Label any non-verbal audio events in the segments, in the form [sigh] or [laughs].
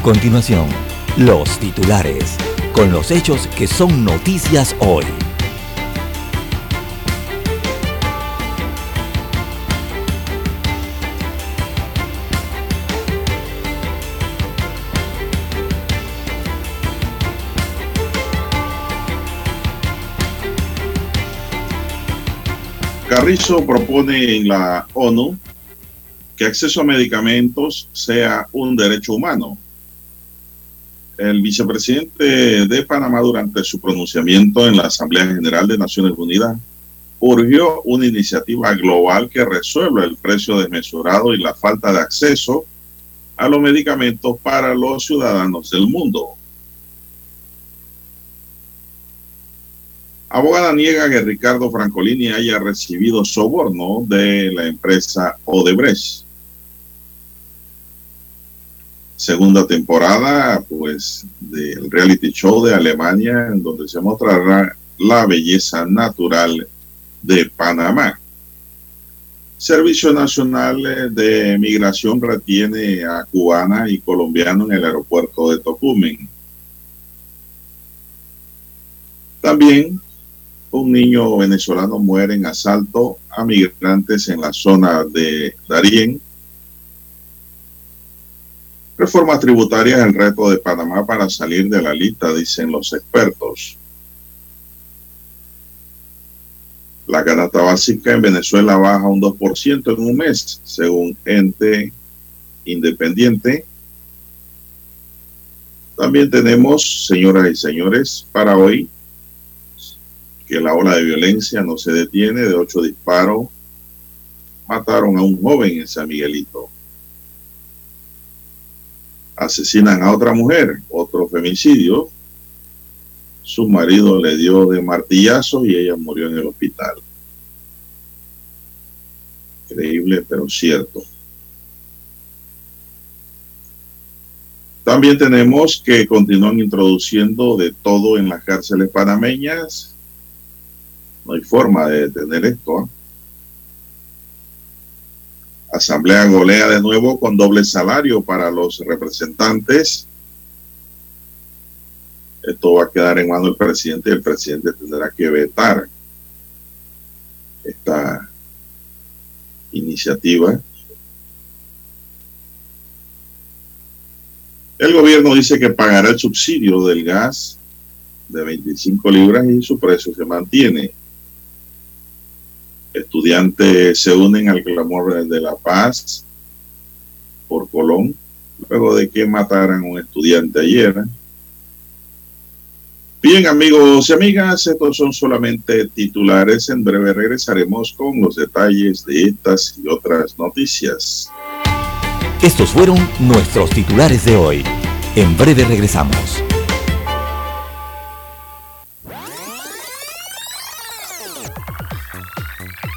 A continuación, los titulares, con los hechos que son noticias hoy. Carrizo propone en la ONU que acceso a medicamentos sea un derecho humano. El vicepresidente de Panamá durante su pronunciamiento en la Asamblea General de Naciones Unidas urgió una iniciativa global que resuelva el precio desmesurado y la falta de acceso a los medicamentos para los ciudadanos del mundo. Abogada niega que Ricardo Francolini haya recibido soborno de la empresa Odebrecht. Segunda temporada, pues, del reality show de Alemania, en donde se mostrará la belleza natural de Panamá. Servicio Nacional de Migración retiene a cubana y colombiano en el aeropuerto de Tocumen. También un niño venezolano muere en asalto a migrantes en la zona de Darién. Reforma tributaria es el reto de Panamá para salir de la lista, dicen los expertos. La canasta básica en Venezuela baja un 2% en un mes, según ente independiente. También tenemos, señoras y señores, para hoy, que la ola de violencia no se detiene. De ocho disparos mataron a un joven en San Miguelito. Asesinan a otra mujer, otro femicidio. Su marido le dio de martillazo y ella murió en el hospital. Increíble, pero cierto. También tenemos que continúan introduciendo de todo en las cárceles panameñas no hay forma de detener esto. ¿eh? Asamblea golea de nuevo con doble salario para los representantes. Esto va a quedar en manos del presidente y el presidente tendrá que vetar esta iniciativa. El gobierno dice que pagará el subsidio del gas de 25 libras y su precio se mantiene. Estudiantes se unen al clamor de la paz por Colón, luego de que mataran a un estudiante ayer. Bien, amigos y amigas, estos son solamente titulares. En breve regresaremos con los detalles de estas y otras noticias. Estos fueron nuestros titulares de hoy. En breve regresamos.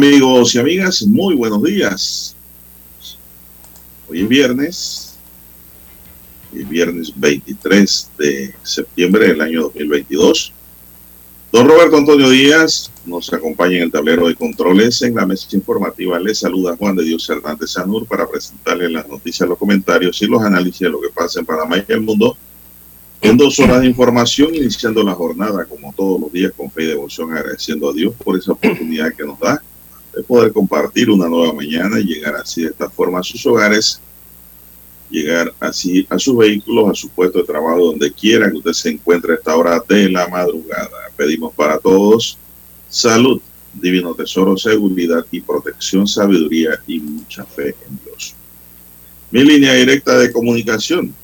Amigos y amigas, muy buenos días. Hoy es viernes, el viernes 23 de septiembre del año 2022. Don Roberto Antonio Díaz nos acompaña en el tablero de controles. En la mesa informativa le saluda Juan de Dios Hernández Sanur para presentarle las noticias, los comentarios y los análisis de lo que pasa en Panamá y el mundo en dos horas de información, iniciando la jornada como todos los días con fe y devoción, agradeciendo a Dios por esa oportunidad que nos da de poder compartir una nueva mañana y llegar así de esta forma a sus hogares, llegar así a sus vehículos, a su puesto de trabajo, donde quiera que usted se encuentre a esta hora de la madrugada. pedimos para todos salud, divino tesoro, seguridad y protección, sabiduría y mucha fe en Dios. Mi línea directa de comunicación,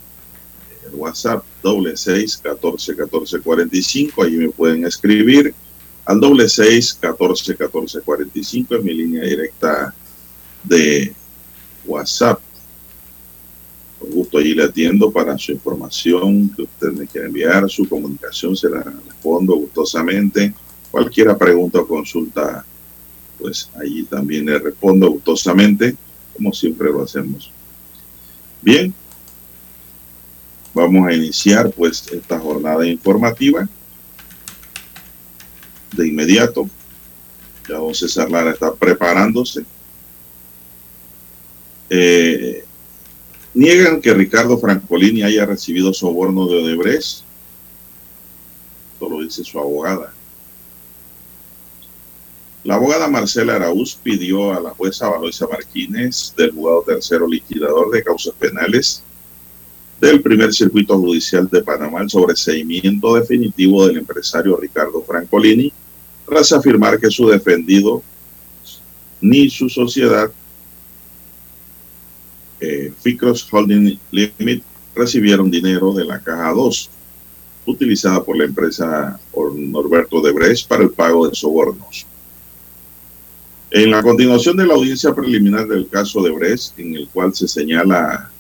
el WhatsApp doble seis catorce catorce cuarenta y cinco, ahí me pueden escribir al doble seis catorce catorce cuarenta y cinco, es mi línea directa de WhatsApp. Con gusto allí le atiendo para su información que usted me quiera enviar, su comunicación se la respondo gustosamente. Cualquier pregunta o consulta, pues allí también le respondo gustosamente, como siempre lo hacemos. Bien, vamos a iniciar pues esta jornada informativa. De inmediato, ya don César Lara está preparándose. Eh, niegan que Ricardo Francolini haya recibido soborno de Odebrecht. Esto lo dice su abogada. La abogada Marcela Araúz pidió a la jueza Valoisa Martínez, del juzgado tercero liquidador de causas penales del primer circuito judicial de Panamá, el sobreseimiento definitivo del empresario Ricardo Francolini, tras afirmar que su defendido ni su sociedad eh, Ficros Holding Limit recibieron dinero de la caja 2, utilizada por la empresa Norberto Debrecht para el pago de sobornos. En la continuación de la audiencia preliminar del caso de Brest, en el cual se señala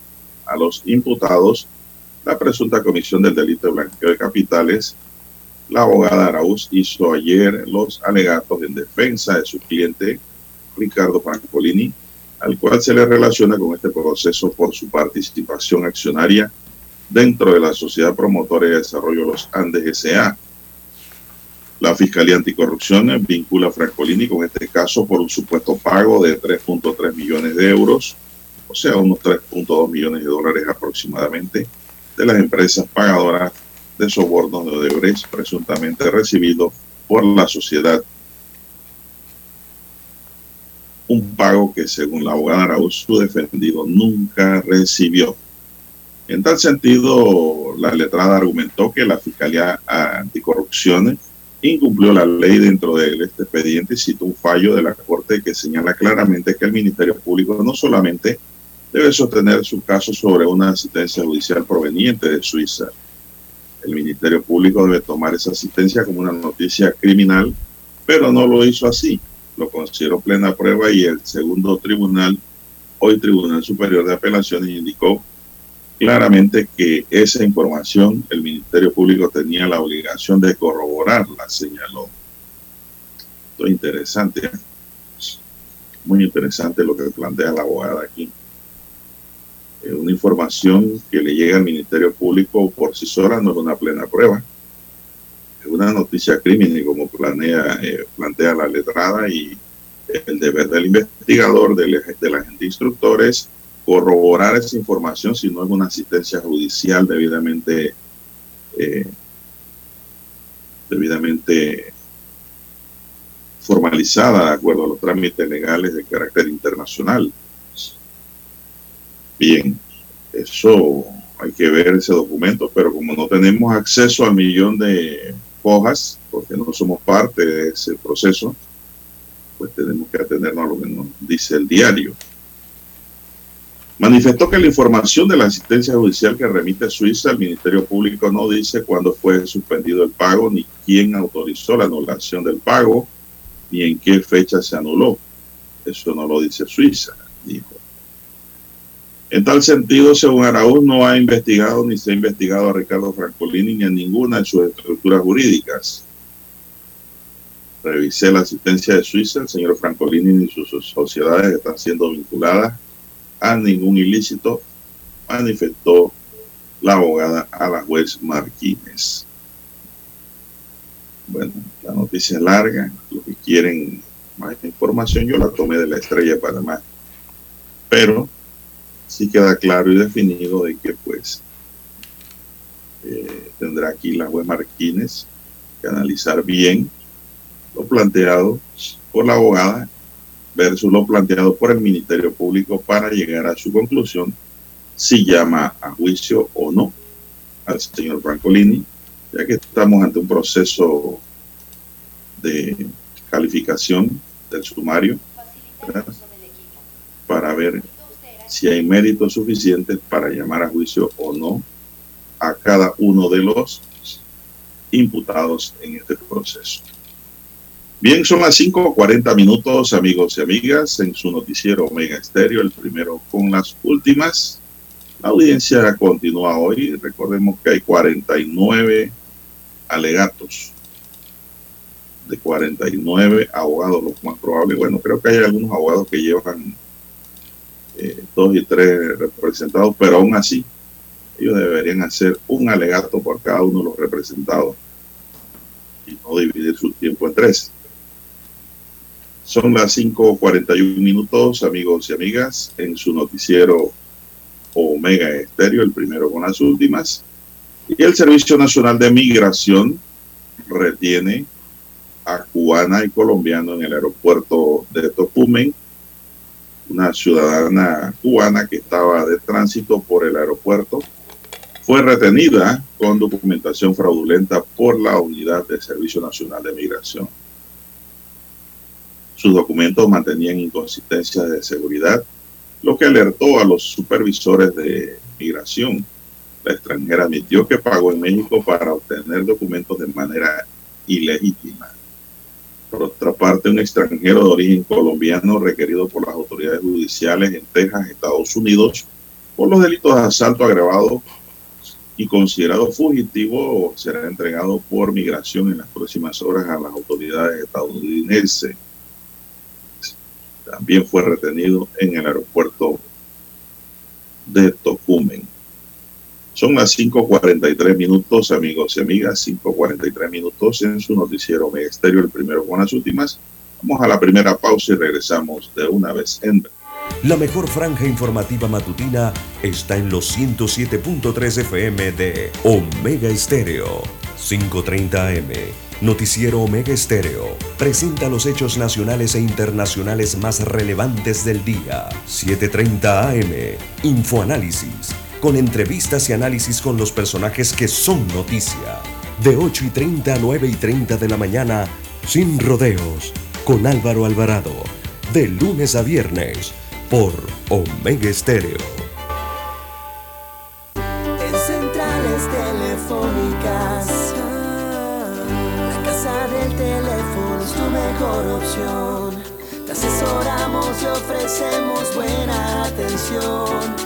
a los imputados la presunta comisión del delito de blanqueo de capitales, la abogada Araúz hizo ayer los alegatos en defensa de su cliente Ricardo Francolini, al cual se le relaciona con este proceso por su participación accionaria dentro de la Sociedad Promotora de Desarrollo de los Andes S.A., la Fiscalía Anticorrupción vincula a Francolini con este caso por un supuesto pago de 3.3 millones de euros, sea, unos 3.2 millones de dólares aproximadamente, de las empresas pagadoras de sobornos de Odebrecht presuntamente recibido por la sociedad. Un pago que, según la abogada Arauz, su defendido nunca recibió. En tal sentido, la letrada argumentó que la Fiscalía Anticorrupción incumplió la ley dentro de este expediente y citó un fallo de la Corte que señala claramente que el Ministerio Público no solamente debe sostener su caso sobre una asistencia judicial proveniente de Suiza. El Ministerio Público debe tomar esa asistencia como una noticia criminal, pero no lo hizo así. Lo consideró plena prueba y el segundo tribunal, hoy Tribunal Superior de Apelaciones, indicó claramente que esa información el Ministerio Público tenía la obligación de corroborarla, señaló. Esto es interesante, muy interesante lo que plantea la abogada aquí. Una información que le llega al Ministerio Público por sí sola no es una plena prueba. Es una noticia criminal como planea, eh, plantea la letrada y el deber del investigador, del, del agente instructores corroborar esa información si no es una asistencia judicial debidamente eh, debidamente formalizada de acuerdo a los trámites legales de carácter internacional. Bien, eso hay que ver ese documento, pero como no tenemos acceso al millón de hojas, porque no somos parte de ese proceso, pues tenemos que atenernos a lo que nos dice el diario. Manifestó que la información de la asistencia judicial que remite Suiza al Ministerio Público no dice cuándo fue suspendido el pago, ni quién autorizó la anulación del pago, ni en qué fecha se anuló. Eso no lo dice Suiza, dijo. En tal sentido, según Araúz, no ha investigado ni se ha investigado a Ricardo Francolini ni a ninguna de sus estructuras jurídicas. Revisé la asistencia de Suiza, el señor Francolini ni sus sociedades están siendo vinculadas a ningún ilícito, manifestó la abogada a la juez Martínez. Bueno, la noticia es larga, los que quieren más información yo la tomé de la estrella de Panamá, pero sí queda claro y definido de que pues eh, tendrá aquí la juez Martínez que analizar bien lo planteado por la abogada versus lo planteado por el Ministerio Público para llegar a su conclusión si llama a juicio o no al señor Francolini, ya que estamos ante un proceso de calificación del sumario para ver si hay méritos suficientes para llamar a juicio o no a cada uno de los imputados en este proceso. Bien, son las 5.40 minutos, amigos y amigas, en su noticiero Omega Estéreo, el primero con las últimas. La audiencia continúa hoy. Recordemos que hay 49 alegatos de 49 abogados, los más probables. Bueno, creo que hay algunos abogados que llevan eh, dos y tres representados, pero aún así ellos deberían hacer un alegato por cada uno de los representados y no dividir su tiempo en tres. Son las 5.41 minutos, amigos y amigas, en su noticiero Omega Estéreo, el primero con las últimas. Y el Servicio Nacional de Migración retiene a cubana y colombiano en el aeropuerto de Tocumen, una ciudadana cubana que estaba de tránsito por el aeropuerto, fue retenida con documentación fraudulenta por la Unidad de Servicio Nacional de Migración. Sus documentos mantenían inconsistencias de seguridad, lo que alertó a los supervisores de migración. La extranjera admitió que pagó en México para obtener documentos de manera ilegítima. Por otra parte, un extranjero de origen colombiano requerido por las autoridades judiciales en Texas, Estados Unidos, por los delitos de asalto agravado y considerado fugitivo, será entregado por migración en las próximas horas a las autoridades estadounidenses. También fue retenido en el aeropuerto de Tocumen. Son las 5.43 minutos, amigos y amigas, 5.43 minutos en su noticiero Megesterio, el primero con las últimas. Vamos a la primera pausa y regresamos de una vez en... La mejor franja informativa matutina está en los 107.3 FM de Omega Estéreo, 5.30 AM. Noticiero Omega Estéreo presenta los hechos nacionales e internacionales más relevantes del día. 7.30 AM. Infoanálisis con entrevistas y análisis con los personajes que son noticia. De 8 y 30 a 9 y 30 de la mañana, sin rodeos, con Álvaro Alvarado. De lunes a viernes, por Omega Estéreo. En centrales telefónicas, la casa del teléfono es tu mejor opción. Te asesoramos y ofrecemos buena atención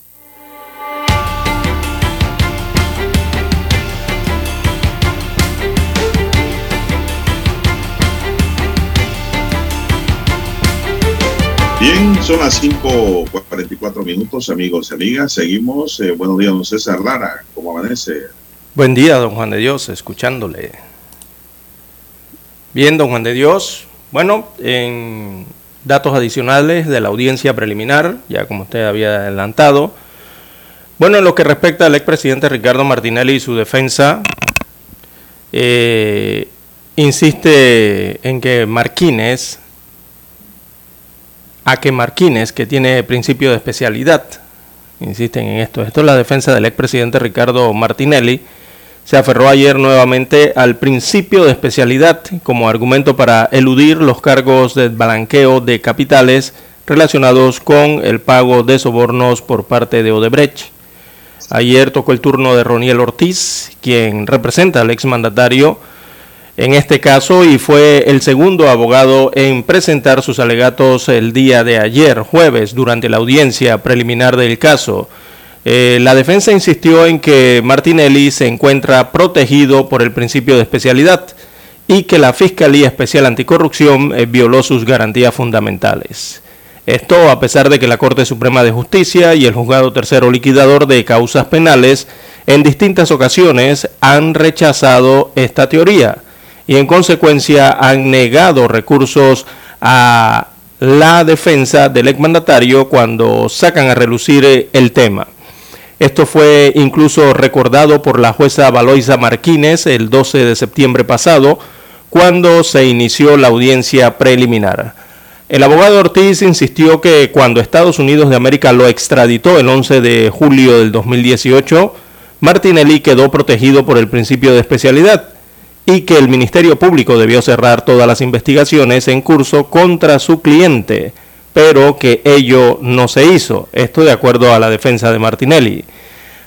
Bien, son las 5.44 minutos, amigos y amigas. Seguimos. Eh, buenos días, don César Lara. ¿Cómo amanece? Buen día, don Juan de Dios, escuchándole. Bien, don Juan de Dios. Bueno, en datos adicionales de la audiencia preliminar, ya como usted había adelantado. Bueno, en lo que respecta al expresidente Ricardo Martinelli y su defensa, eh, insiste en que Marquines que Marquines, que tiene principio de especialidad, insisten en esto, esto es la defensa del expresidente Ricardo Martinelli, se aferró ayer nuevamente al principio de especialidad como argumento para eludir los cargos de blanqueo de capitales relacionados con el pago de sobornos por parte de Odebrecht. Ayer tocó el turno de Roniel Ortiz, quien representa al exmandatario en este caso y fue el segundo abogado en presentar sus alegatos el día de ayer, jueves, durante la audiencia preliminar del caso. Eh, la defensa insistió en que Martinelli se encuentra protegido por el principio de especialidad y que la Fiscalía Especial Anticorrupción eh, violó sus garantías fundamentales. Esto a pesar de que la Corte Suprema de Justicia y el Juzgado Tercero Liquidador de Causas Penales en distintas ocasiones han rechazado esta teoría y en consecuencia han negado recursos a la defensa del exmandatario cuando sacan a relucir eh, el tema. Esto fue incluso recordado por la jueza Valoisa Martínez el 12 de septiembre pasado, cuando se inició la audiencia preliminar. El abogado Ortiz insistió que cuando Estados Unidos de América lo extraditó el 11 de julio del 2018, Martinelli quedó protegido por el principio de especialidad y que el Ministerio Público debió cerrar todas las investigaciones en curso contra su cliente pero que ello no se hizo. Esto de acuerdo a la defensa de Martinelli.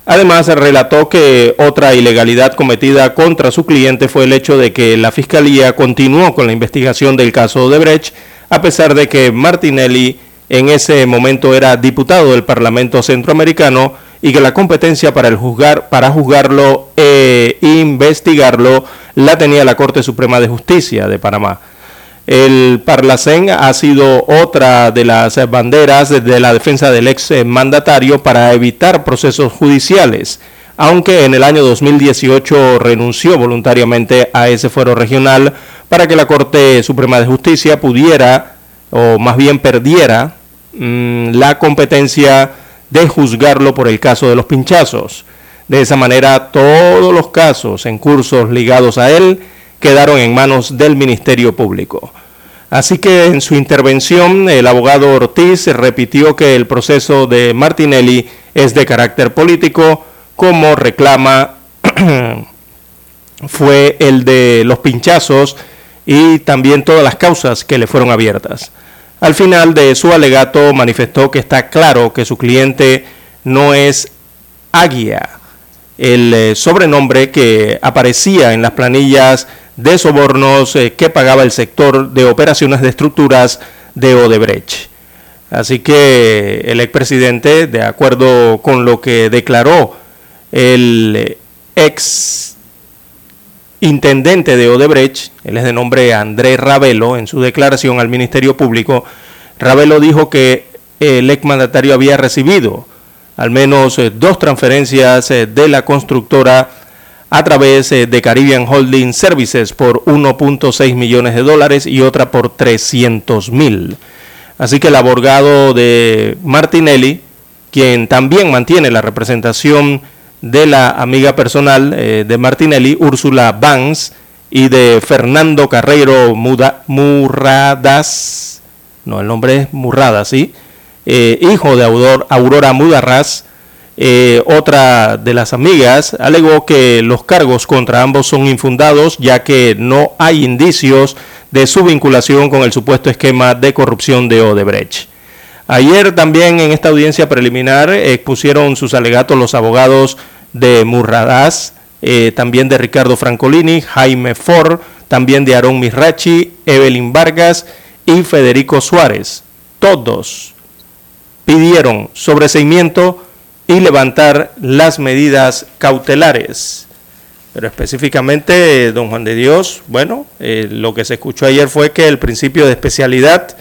Además, relató que otra ilegalidad cometida contra su cliente fue el hecho de que la Fiscalía continuó con la investigación del caso de Brecht, a pesar de que Martinelli en ese momento era diputado del Parlamento Centroamericano y que la competencia para, el juzgar, para juzgarlo e investigarlo la tenía la Corte Suprema de Justicia de Panamá. El Parlacén ha sido otra de las banderas de la defensa del ex mandatario para evitar procesos judiciales, aunque en el año 2018 renunció voluntariamente a ese fuero regional para que la Corte Suprema de Justicia pudiera, o más bien perdiera, mm, la competencia de juzgarlo por el caso de los pinchazos. De esa manera, todos los casos en cursos ligados a él quedaron en manos del Ministerio Público. Así que en su intervención el abogado Ortiz repitió que el proceso de Martinelli es de carácter político, como reclama [clears throat] fue el de los pinchazos y también todas las causas que le fueron abiertas. Al final de su alegato manifestó que está claro que su cliente no es Aguia, el eh, sobrenombre que aparecía en las planillas de sobornos eh, que pagaba el sector de operaciones de estructuras de Odebrecht. Así que el expresidente, de acuerdo con lo que declaró el ex intendente de Odebrecht, él es de nombre Andrés Ravelo, en su declaración al Ministerio Público, Ravelo dijo que el exmandatario había recibido al menos eh, dos transferencias eh, de la constructora a través eh, de Caribbean Holding Services por 1.6 millones de dólares y otra por 300 mil. Así que el abogado de Martinelli, quien también mantiene la representación de la amiga personal eh, de Martinelli, Úrsula Vance, y de Fernando Carreiro Murradas, no, el nombre es Murradas, ¿sí? Eh, hijo de Aurora Mudarras, eh, otra de las amigas alegó que los cargos contra ambos son infundados ya que no hay indicios de su vinculación con el supuesto esquema de corrupción de Odebrecht. Ayer también en esta audiencia preliminar expusieron sus alegatos los abogados de Murradas, eh, también de Ricardo Francolini, Jaime Ford, también de Aarón Misrachi, Evelyn Vargas y Federico Suárez. Todos pidieron sobreseimiento y levantar las medidas cautelares. Pero específicamente, don Juan de Dios, bueno, eh, lo que se escuchó ayer fue que el principio de especialidad,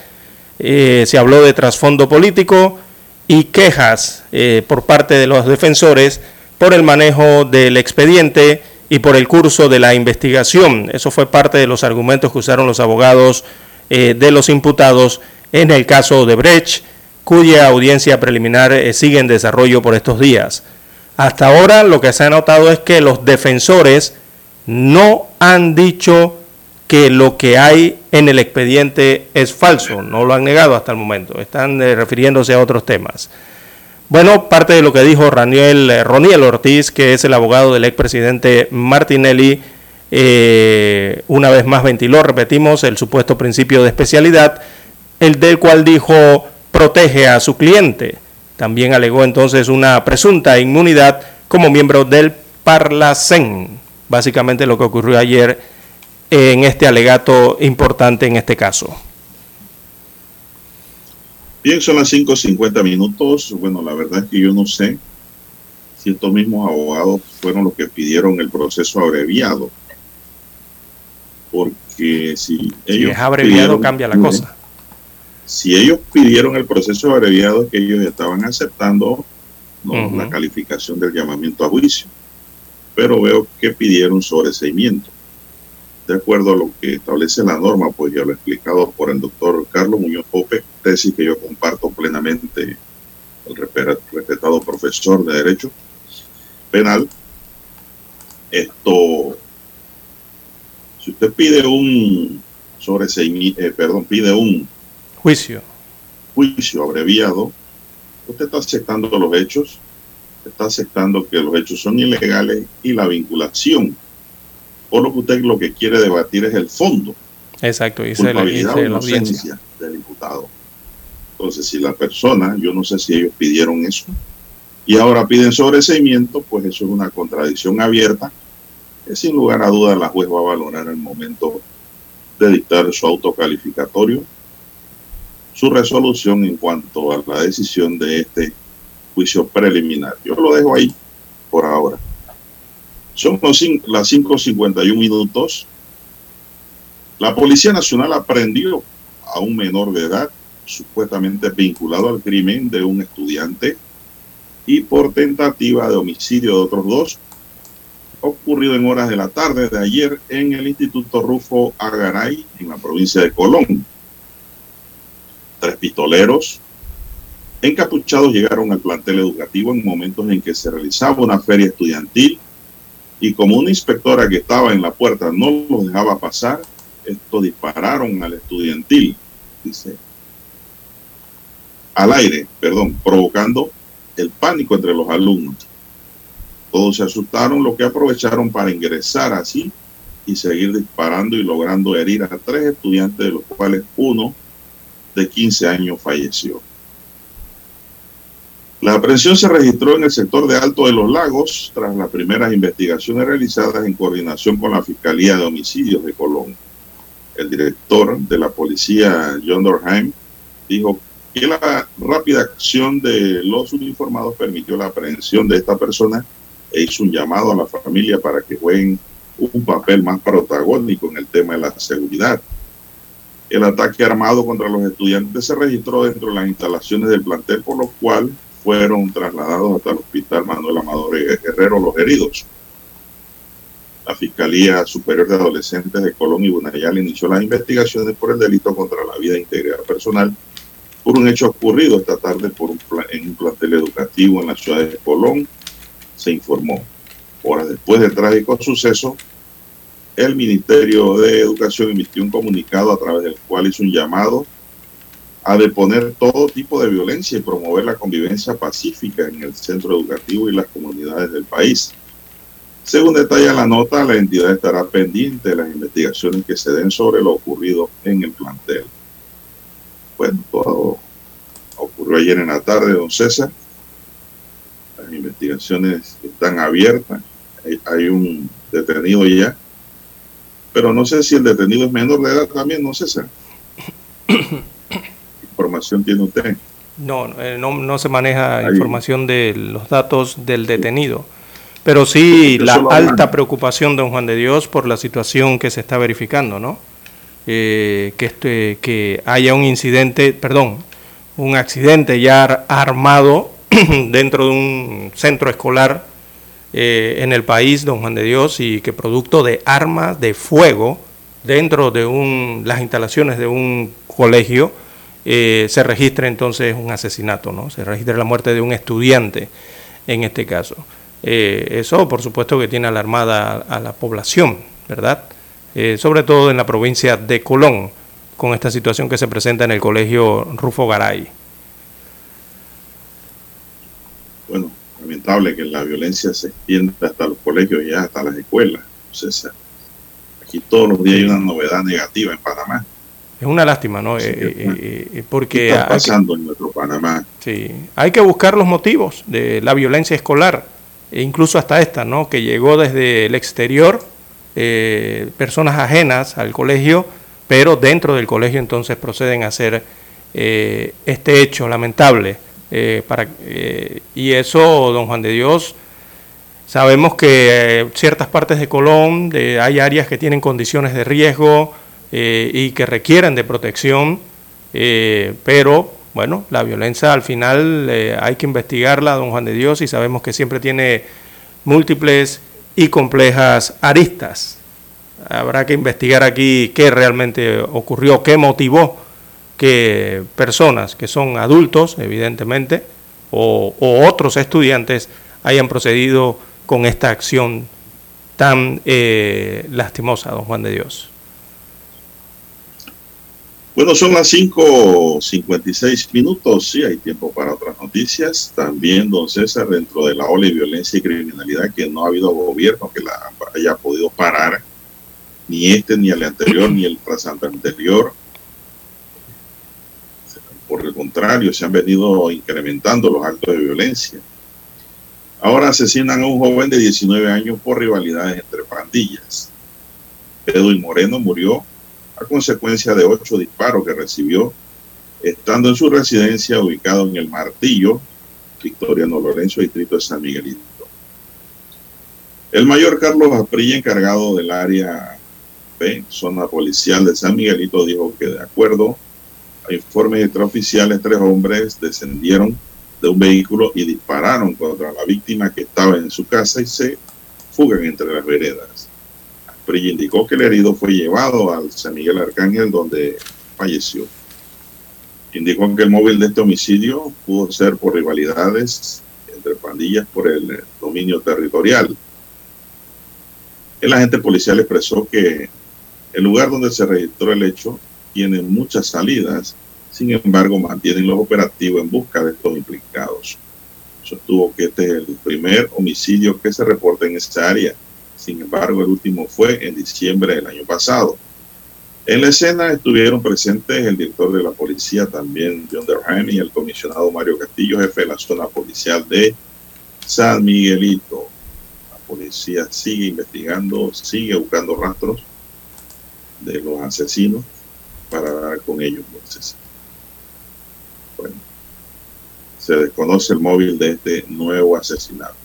eh, se habló de trasfondo político y quejas eh, por parte de los defensores por el manejo del expediente y por el curso de la investigación. Eso fue parte de los argumentos que usaron los abogados de los imputados en el caso de Brecht cuya audiencia preliminar eh, sigue en desarrollo por estos días. Hasta ahora lo que se ha notado es que los defensores no han dicho que lo que hay en el expediente es falso, no lo han negado hasta el momento, están eh, refiriéndose a otros temas. Bueno, parte de lo que dijo Raniel, eh, Roniel Ortiz, que es el abogado del expresidente Martinelli, una vez más ventiló, repetimos, el supuesto principio de especialidad, el del cual dijo protege a su cliente. También alegó entonces una presunta inmunidad como miembro del Parlacén. Básicamente lo que ocurrió ayer en este alegato importante en este caso. Bien, son las 5.50 minutos. Bueno, la verdad es que yo no sé si estos mismos abogados fueron los que pidieron el proceso abreviado. Porque si ellos... es abreviado, cambia la cosa. Si ellos pidieron el proceso abreviado, es que ellos estaban aceptando la calificación del llamamiento a juicio. Pero veo que pidieron sobreseimiento de acuerdo a lo que establece la norma, pues ya lo he explicado por el doctor Carlos Muñoz Pope, tesis que yo comparto plenamente, el respetado profesor de Derecho Penal. Esto, si usted pide un sobre eh, perdón, pide un juicio, juicio abreviado, usted está aceptando los hechos, está aceptando que los hechos son ilegales y la vinculación por lo que usted lo que quiere debatir es el fondo. Exacto, dice la, del imputado. Entonces, si la persona, yo no sé si ellos pidieron eso, y ahora piden sobreseimiento, pues eso es una contradicción abierta, que sin lugar a dudas la juez va a valorar el momento de dictar su autocalificatorio, su resolución en cuanto a la decisión de este juicio preliminar. Yo lo dejo ahí por ahora. Son las 5.51 minutos. La Policía Nacional aprendió a un menor de edad supuestamente vinculado al crimen de un estudiante y por tentativa de homicidio de otros dos, ocurrido en horas de la tarde de ayer en el Instituto Rufo Agaray, en la provincia de Colón. Tres pistoleros encapuchados llegaron al plantel educativo en momentos en que se realizaba una feria estudiantil y como una inspectora que estaba en la puerta no los dejaba pasar, esto dispararon al estudiantil, dice, al aire, perdón, provocando el pánico entre los alumnos. Todos se asustaron, lo que aprovecharon para ingresar así y seguir disparando y logrando herir a tres estudiantes, de los cuales uno de 15 años falleció. La aprehensión se registró en el sector de Alto de los Lagos tras las primeras investigaciones realizadas en coordinación con la Fiscalía de Homicidios de Colón. El director de la policía, John Dorheim, dijo que la rápida acción de los uniformados permitió la aprehensión de esta persona e hizo un llamado a la familia para que jueguen un papel más protagónico en el tema de la seguridad. El ataque armado contra los estudiantes se registró dentro de las instalaciones del plantel, por lo cual fueron trasladados hasta el Hospital Manuel Amador Guerrero los heridos. La Fiscalía Superior de Adolescentes de Colón y Bunayal inició las investigaciones por el delito contra la vida e integridad personal por un hecho ocurrido esta tarde por un en un plantel educativo en la ciudad de Colón, se informó. Horas después del trágico suceso, el Ministerio de Educación emitió un comunicado a través del cual hizo un llamado a deponer todo tipo de violencia y promover la convivencia pacífica en el centro educativo y las comunidades del país. Según detalla la nota, la entidad estará pendiente de las investigaciones que se den sobre lo ocurrido en el plantel. Bueno, todo ocurrió ayer en la tarde, don César. Las investigaciones están abiertas. Hay, un detenido ya. Pero no sé si el detenido es menor de edad también, no César. [coughs] información tiene usted? No, eh, no, no, se maneja información de los datos del detenido, pero sí la alta preocupación, don Juan de Dios, por la situación que se está verificando, ¿no? Eh, que, este, que haya un incidente, perdón, un accidente ya armado [clears throat] dentro de un centro escolar eh, en el país, don Juan de Dios, y que producto de armas de fuego dentro de un, las instalaciones de un colegio, eh, se registra entonces un asesinato, ¿no? Se registra la muerte de un estudiante en este caso. Eh, eso, por supuesto, que tiene alarmada a, la población, ¿verdad? Eh, sobre todo en la provincia de Colón, con esta situación que se presenta en el colegio Rufo Garay. Bueno, lamentable que la violencia se extienda hasta los colegios y hasta las escuelas. aquí todos los días hay una novedad negativa en Panamá. Es una lástima, ¿no? Eh, eh, eh, porque está pasando en nuestro Panamá? Sí, hay que buscar los motivos de la violencia escolar, e incluso hasta esta, ¿no? Que llegó desde el exterior eh, personas ajenas al colegio, pero dentro del colegio entonces proceden a hacer eh, este hecho lamentable. para, y eso, don Juan de Dios, sabemos que ciertas partes de Colón hay áreas que tienen condiciones de riesgo y que requieren de protección, pero bueno, la violencia al final hay que investigarla, don Juan de Dios, y sabemos que siempre tiene múltiples y complejas aristas. Habrá que investigar aquí qué realmente ocurrió, qué motivó que personas que son adultos, evidentemente, o, otros estudiantes hayan procedido con esta acción tan eh, lastimosa, don Juan de Dios. Bueno, son las 5.56 minutos. Sí, hay tiempo para otras noticias. También, don César, dentro de la ola de violencia y criminalidad, que no ha habido gobierno que la haya podido parar, ni este, ni el anterior, ni el trasante anterior. Por el contrario, se han venido incrementando los actos de violencia. Ahora asesinan a un joven de 19 años por rivalidades entre pandillas. Edwin Moreno murió consecuencia de ocho disparos que recibió estando en su residencia ubicado en el Martillo, Victoriano Lorenzo, distrito de San Miguelito. El mayor Carlos Aprilla, encargado del área B, zona policial de San Miguelito, dijo que de acuerdo a informes extraoficiales, tres hombres descendieron de un vehículo y dispararon contra la víctima que estaba en su casa y se fugan entre las veredas. Pero indicó que el herido fue llevado al San Miguel Arcángel donde falleció. Indicó que el móvil de este homicidio pudo ser por rivalidades entre pandillas por el dominio territorial. El agente policial expresó que el lugar donde se registró el hecho tiene muchas salidas, sin embargo mantienen los operativos en busca de estos implicados. Sostuvo que este es el primer homicidio que se reporta en esta área sin embargo, el último fue en diciembre del año pasado. En la escena estuvieron presentes el director de la policía, también John Derheim, y el comisionado Mario Castillo, jefe de la zona policial de San Miguelito. La policía sigue investigando, sigue buscando rastros de los asesinos para dar con ellos. Bueno, se desconoce el móvil de este nuevo asesinato.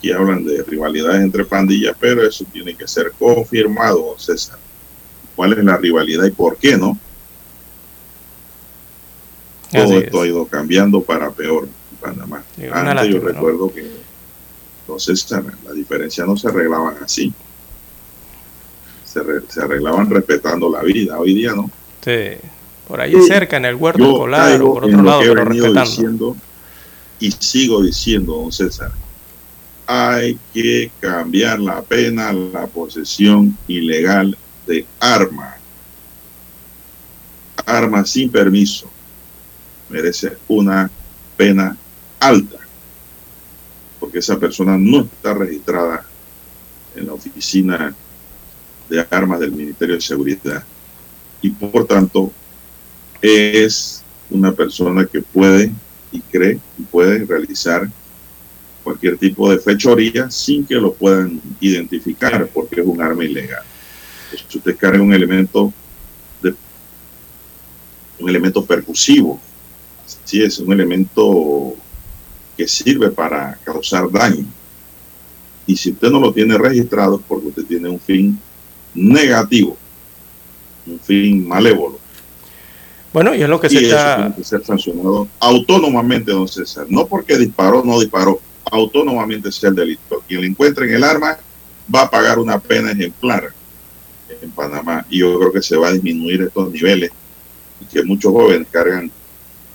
Aquí hablan de rivalidades entre pandillas, pero eso tiene que ser confirmado, César. ¿Cuál es la rivalidad y por qué no? Todo esto ha ido cambiando para peor en Panamá. Antes yo recuerdo que, entonces, la diferencia no se arreglaban así. Se, arreglaban respetando la vida. Hoy día no. Sí, por ahí cerca, en el huerto escolar o por otro lado, pero respetando. y sigo diciendo, don César, hay que cambiar la pena la posesión ilegal de arma. Arma sin permiso. Merece una pena alta. Porque esa persona no está registrada en la oficina de armas del Ministerio de Seguridad. Y por tanto, es una persona que puede y cree y puede realizar cualquier tipo de fechoría sin que lo puedan identificar porque es un arma ilegal. Si usted carga un elemento de un elemento percusivo, si es un elemento que sirve para causar daño. Y si usted no lo tiene registrado es porque usted tiene un fin negativo, un fin malévolo. Bueno, y es lo que se está... tiene que ser sancionado autónomamente, don César. No porque disparó, no disparó autónomamente sea el delito. Quien le encuentre en el arma va a pagar una pena ejemplar en Panamá. Y yo creo que se va a disminuir estos niveles y que muchos jóvenes cargan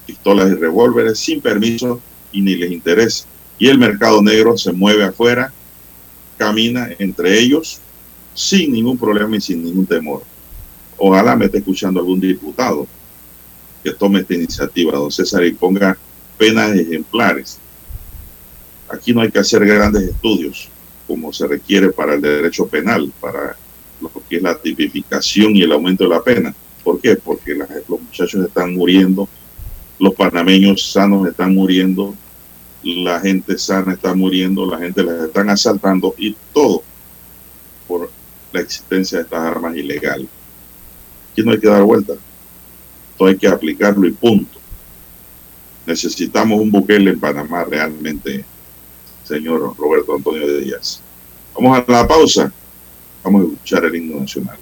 pistolas y revólveres sin permiso y ni les interesa. Y el mercado negro se mueve afuera, camina entre ellos sin ningún problema y sin ningún temor. Ojalá me esté escuchando algún diputado que tome esta iniciativa, don César, y ponga penas ejemplares Aquí no hay que hacer grandes estudios como se requiere para el derecho penal, para lo que es la tipificación y el aumento de la pena. ¿Por qué? Porque los muchachos están muriendo, los panameños sanos están muriendo, la gente sana está muriendo, la gente les están asaltando y todo por la existencia de estas armas ilegales. Aquí no hay que dar vuelta. Esto hay que aplicarlo y punto. Necesitamos un buquele en Panamá realmente, señor Roberto Antonio de Díaz. Vamos a la pausa. Vamos a escuchar el himno nacional.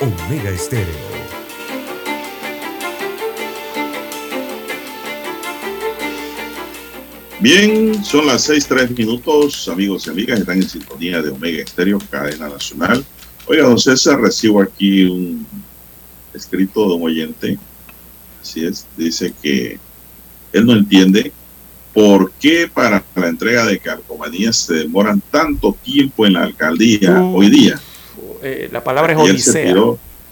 Omega Estéreo. Bien, son las seis tres minutos, amigos y amigas, están en sintonía de Omega Estéreo, cadena nacional. Oiga, don César, recibo aquí un escrito de un oyente, así es, dice que él no entiende por qué para la entrega de calcomanías se demoran tanto tiempo en la alcaldía hoy día. Eh, la palabra es odisea.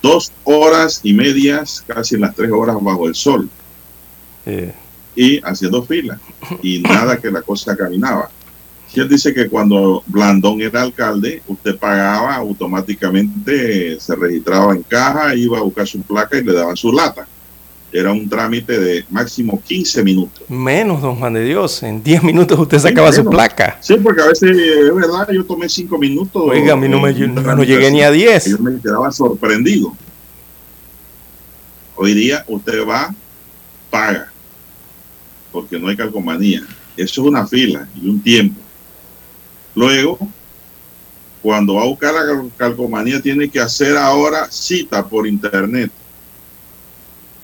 dos horas y medias, casi las tres horas bajo el sol. Eh. Y haciendo fila. Y nada que la cosa caminaba. Si él dice que cuando Blandón era alcalde, usted pagaba automáticamente, se registraba en caja, iba a buscar su placa y le daban su lata era un trámite de máximo 15 minutos. Menos, don Juan de Dios, en 10 minutos usted sacaba su placa. Sí, porque a veces, es verdad, yo tomé 5 minutos. Oiga, a mí no, me, no llegué ni a 10. Yo me quedaba sorprendido. Hoy día usted va, paga, porque no hay calcomanía. Eso es una fila y un tiempo. Luego, cuando va a buscar la calcomanía, tiene que hacer ahora cita por internet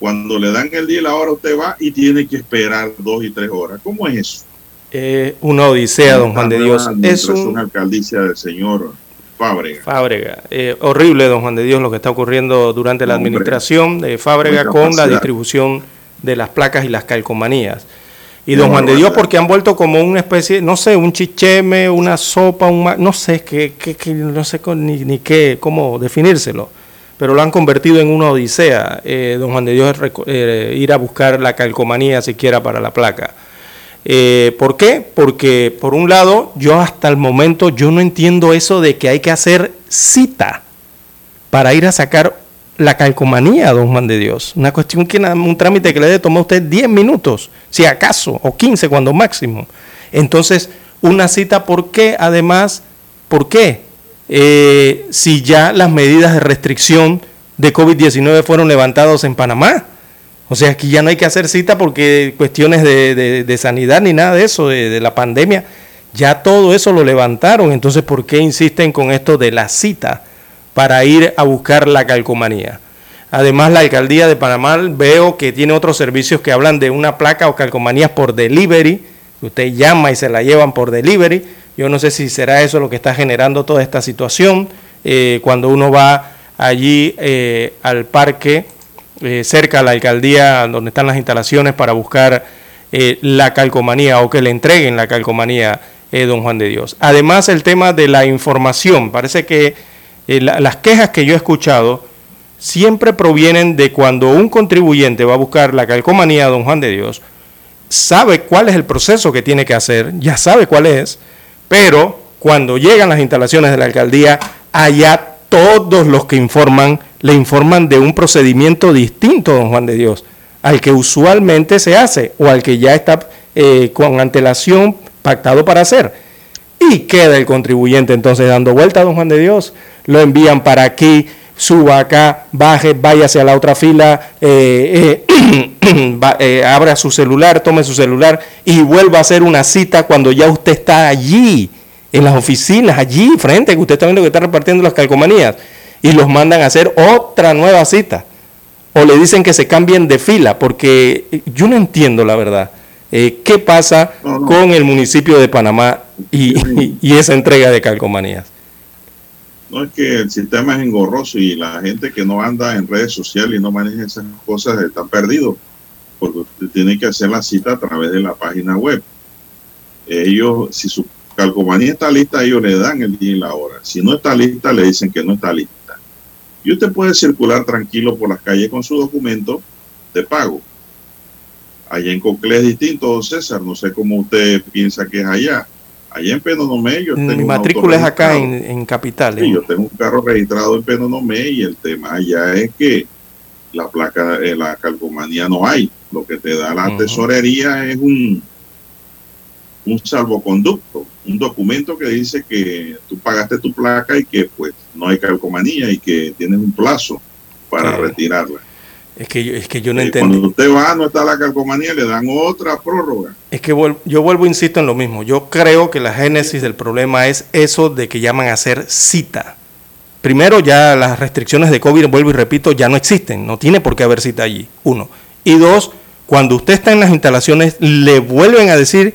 cuando le dan el día y la hora, usted va y tiene que esperar dos y tres horas. ¿Cómo es eso? Eh, una odisea, don Juan de Dios. Es una alcaldicia del señor Fábrega. Fábrega. Eh, horrible, don Juan de Dios, lo que está ocurriendo durante la administración de Fábrega con la distribución de las placas y las calcomanías. Y don Juan de Dios, porque han vuelto como una especie, no sé, un chicheme, una sopa, un no sé, qué, qué, no sé ni, ni qué, cómo definírselo pero lo han convertido en una odisea, eh, don Juan de Dios, eh, ir a buscar la calcomanía siquiera para la placa. Eh, ¿Por qué? Porque por un lado, yo hasta el momento yo no entiendo eso de que hay que hacer cita para ir a sacar la calcomanía, don Juan de Dios. Una cuestión que un trámite que le debe tomar a usted 10 minutos, si acaso, o 15 cuando máximo. Entonces, una cita, ¿por qué? Además, ¿por qué? Eh, si ya las medidas de restricción de COVID-19 fueron levantadas en Panamá. O sea, aquí ya no hay que hacer cita porque cuestiones de, sanidad ni nada de eso, de, la pandemia, ya todo eso lo levantaron. Entonces, ¿por qué insisten con esto de la cita para ir a buscar la calcomanía? Además, la alcaldía de Panamá veo que tiene otros servicios que hablan de una placa o calcomanías por delivery, usted llama y se la llevan por delivery yo no sé si será eso lo que está generando toda esta situación. Eh, cuando uno va allí eh, al parque, eh, cerca a la alcaldía, donde están las instalaciones para buscar la calcomanía o que le entreguen la calcomanía, don Juan de Dios. Además, el tema de la información. Parece que las quejas que yo he escuchado siempre provienen de cuando un contribuyente va a buscar la calcomanía, don Juan de Dios, sabe cuál es el proceso que tiene que hacer, ya sabe cuál es, pero cuando llegan las instalaciones de la alcaldía, allá todos los que informan le informan de un procedimiento distinto, don Juan de Dios, al que usualmente se hace o al que ya está eh, con antelación pactado para hacer. Y queda el contribuyente entonces dando vuelta, don Juan de Dios. Lo envían para aquí, suba acá, baje, vaya hacia la otra fila, eh, [clears throat] eh, abra su celular, tome su celular y vuelva a hacer una cita cuando ya usted está allí, en las oficinas, allí frente, que usted está viendo que está repartiendo las calcomanías, y los mandan a hacer otra nueva cita. O le dicen que se cambien de fila, porque yo no entiendo la verdad. Eh, ¿Qué pasa con el municipio de Panamá y [laughs] esa entrega de calcomanías? No es que el sistema es engorroso y la gente que no anda en redes sociales y no maneja esas cosas está perdido, porque usted tiene que hacer la cita a través de la página web. Ellos, si su calcomanía está lista, ellos le dan el día y la hora. Si no está lista, le dicen que no está lista. Y usted puede circular tranquilo por las calles con su documento de pago. Allá en Cocle es distinto, don César. No sé cómo usted piensa que es allá Allá en Penonomé yo tengo Mi matrícula es acá en, Capital. Sí, yo tengo un carro registrado en Penonomé y el tema allá es que la placa, de la calcomanía no hay. Lo que te da la tesorería es un, un salvoconducto, un documento que dice que tú pagaste tu placa y que pues no hay calcomanía y que tienes un plazo para retirarla. Es que, yo, es que yo no entiendo. Cuando usted va, no está la calcomanía, le dan otra prórroga. Es que yo vuelvo, insisto en lo mismo. Yo creo que la génesis del problema es eso de que llaman a hacer cita. Primero, ya las restricciones de COVID, vuelvo y repito, ya no existen. No tiene por qué haber cita allí. Uno. Y dos, cuando usted está en las instalaciones, le vuelven a decir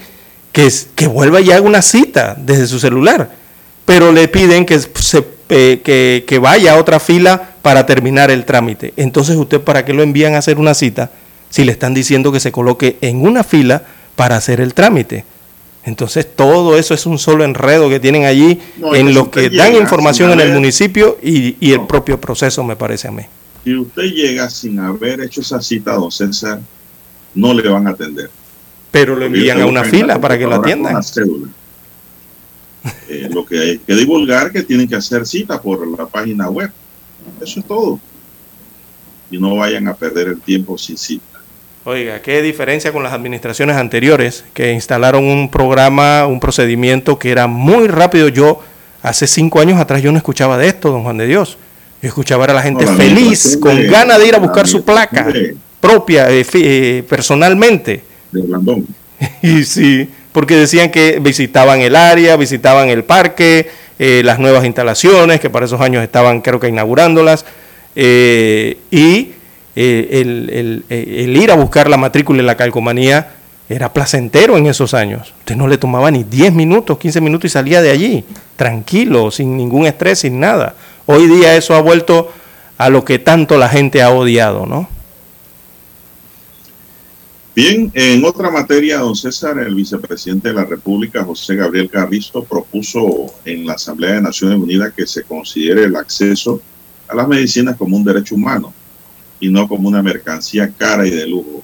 que, que vuelva y haga una cita desde su celular. Pero le piden que se eh, que, vaya a otra fila para terminar el trámite. Entonces, ¿usted para qué lo envían a hacer una cita si le están diciendo que se coloque en una fila para hacer el trámite? Entonces, todo eso es un solo enredo que tienen allí en lo que dan información en el municipio y, el propio proceso, me parece a mí. Si usted llega sin haber hecho esa cita, don César, no le van a atender. Pero lo envían a una fila para que lo atiendan. Eh, lo que hay que divulgar que tienen que hacer cita por la página web. Eso es todo. Y no vayan a perder el tiempo sin cita. Oiga, qué diferencia con las administraciones anteriores que instalaron un programa, un procedimiento que era muy rápido. Yo hace cinco años atrás yo no escuchaba de esto, don Juan de Dios. Yo escuchaba a la gente feliz, con ganas de ir a buscar su placa propia, eh, eh, personalmente. De Blandón. [laughs] y sí, porque decían que visitaban el área, visitaban el parque, eh, las nuevas instalaciones, que para esos años estaban creo que inaugurándolas, eh, y eh, el, ir a buscar la matrícula en la calcomanía era placentero en esos años. Usted no le tomaba ni 10 minutos, 15 minutos y salía de allí, tranquilo, sin ningún estrés, sin nada. Hoy día eso ha vuelto a lo que tanto la gente ha odiado, ¿no? Bien, en otra materia, don César, el vicepresidente de la República, José Gabriel Carristo, propuso en la Asamblea de Naciones Unidas que se considere el acceso a las medicinas como un derecho humano y no como una mercancía cara y de lujo.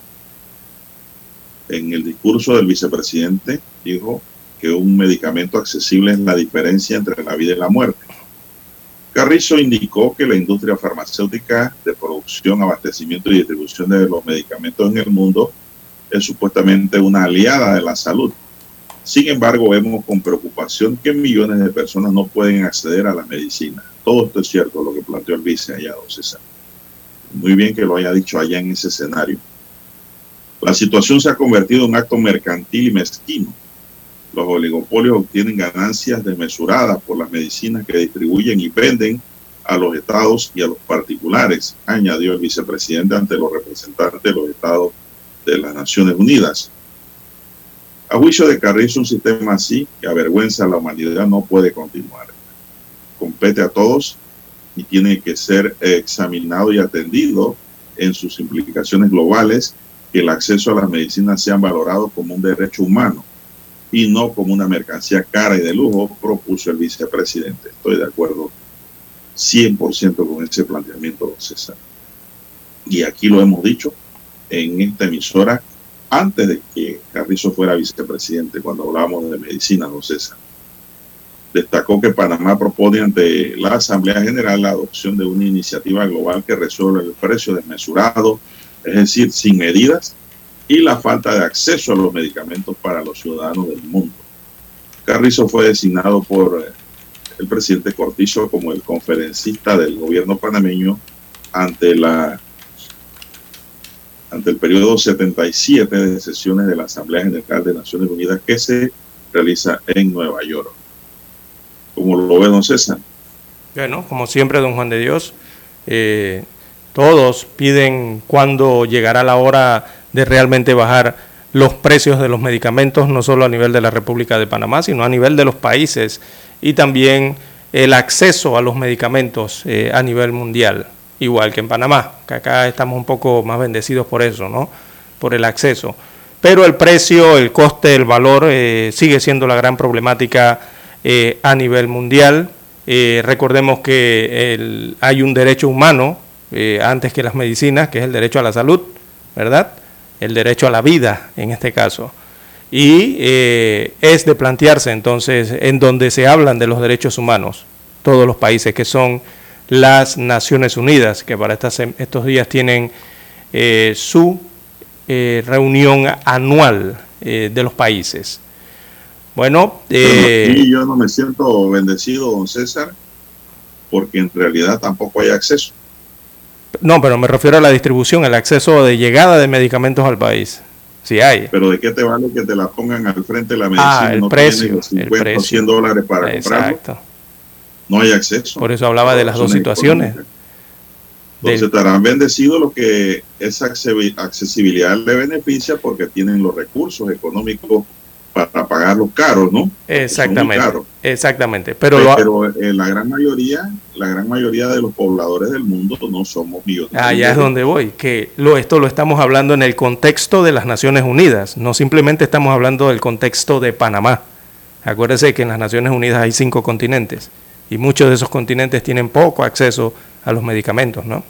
En el discurso del vicepresidente dijo que un medicamento accesible es la diferencia entre la vida y la muerte. Carrizo indicó que la industria farmacéutica de producción, abastecimiento y distribución de los medicamentos en el mundo es supuestamente una aliada de la salud. Sin embargo, vemos con preocupación que millones de personas no pueden acceder a la medicina. Todo esto es cierto, lo que planteó el vice allá, don César. Muy bien que lo haya dicho allá en ese escenario. La situación se ha convertido en un acto mercantil y mezquino. Los oligopolios obtienen ganancias desmesuradas por las medicinas que distribuyen y venden a los estados y a los particulares, añadió el vicepresidente ante los representantes de los estados de las Naciones Unidas. A juicio de Carrizo, un sistema así que avergüenza a la humanidad no puede continuar. Compete a todos y tiene que ser examinado y atendido en sus implicaciones globales, que el acceso a las medicinas sea valorado como un derecho humano y no como una mercancía cara y de lujo, propuso el vicepresidente. Estoy de acuerdo 100% con ese planteamiento, César. Y aquí lo hemos dicho en esta emisora antes de que Carrizo fuera vicepresidente, cuando hablábamos de medicina, don César. Destacó que Panamá propone ante la Asamblea General la adopción de una iniciativa global que resuelva el precio desmesurado, es decir, sin medidas, y la falta de acceso a los medicamentos para los ciudadanos del mundo. Carrizo fue designado por eh, el presidente Cortizo como el conferencista del gobierno panameño ante la ante el periodo 77 de sesiones de la Asamblea General de Naciones Unidas que se realiza en Nueva York. ¿Cómo lo ve don César? Bueno, como siempre, don Juan de Dios, eh, todos piden cuándo llegará la hora de realmente bajar los precios de los medicamentos, no solo a nivel de la República de Panamá, sino a nivel de los países y también el acceso a los medicamentos eh, a nivel mundial igual que en Panamá, que acá estamos un poco más bendecidos por eso, ¿no? Por el acceso. Pero el precio, el coste, el valor eh, sigue siendo la gran problemática eh, a nivel mundial. Eh, recordemos que hay un derecho humano antes que las medicinas, que es el derecho a la salud, ¿verdad? El derecho a la vida, en este caso. Y es de plantearse entonces en donde se hablan de los derechos humanos, todos los países que son las Naciones Unidas, que para estas, estos días tienen eh, su eh, reunión anual eh, de los países. Bueno, y yo no me siento bendecido, don César, porque en realidad tampoco hay acceso. No, pero me refiero a la distribución, el acceso de llegada de medicamentos al país. Sí hay. Pero ¿de qué te vale que te la pongan al frente de la medicina? Ah, el precio. 50 el precio. 100 dólares para Exacto no hay acceso. Por eso hablaba de las dos situaciones. Entonces estarán bendecidos los que esa accesibilidad le beneficia porque tienen los recursos económicos para pagar los caros, ¿no? Exactamente. Exactamente. Pero, pero eh, la gran mayoría, la gran mayoría de los pobladores del mundo no somos millonarios. Allá es donde voy, que lo, esto lo estamos hablando en el contexto de las Naciones Unidas, no simplemente estamos hablando del contexto de Panamá. Acuérdese que en las Naciones Unidas hay cinco continentes y muchos de esos continentes tienen poco acceso a los medicamentos, ¿no?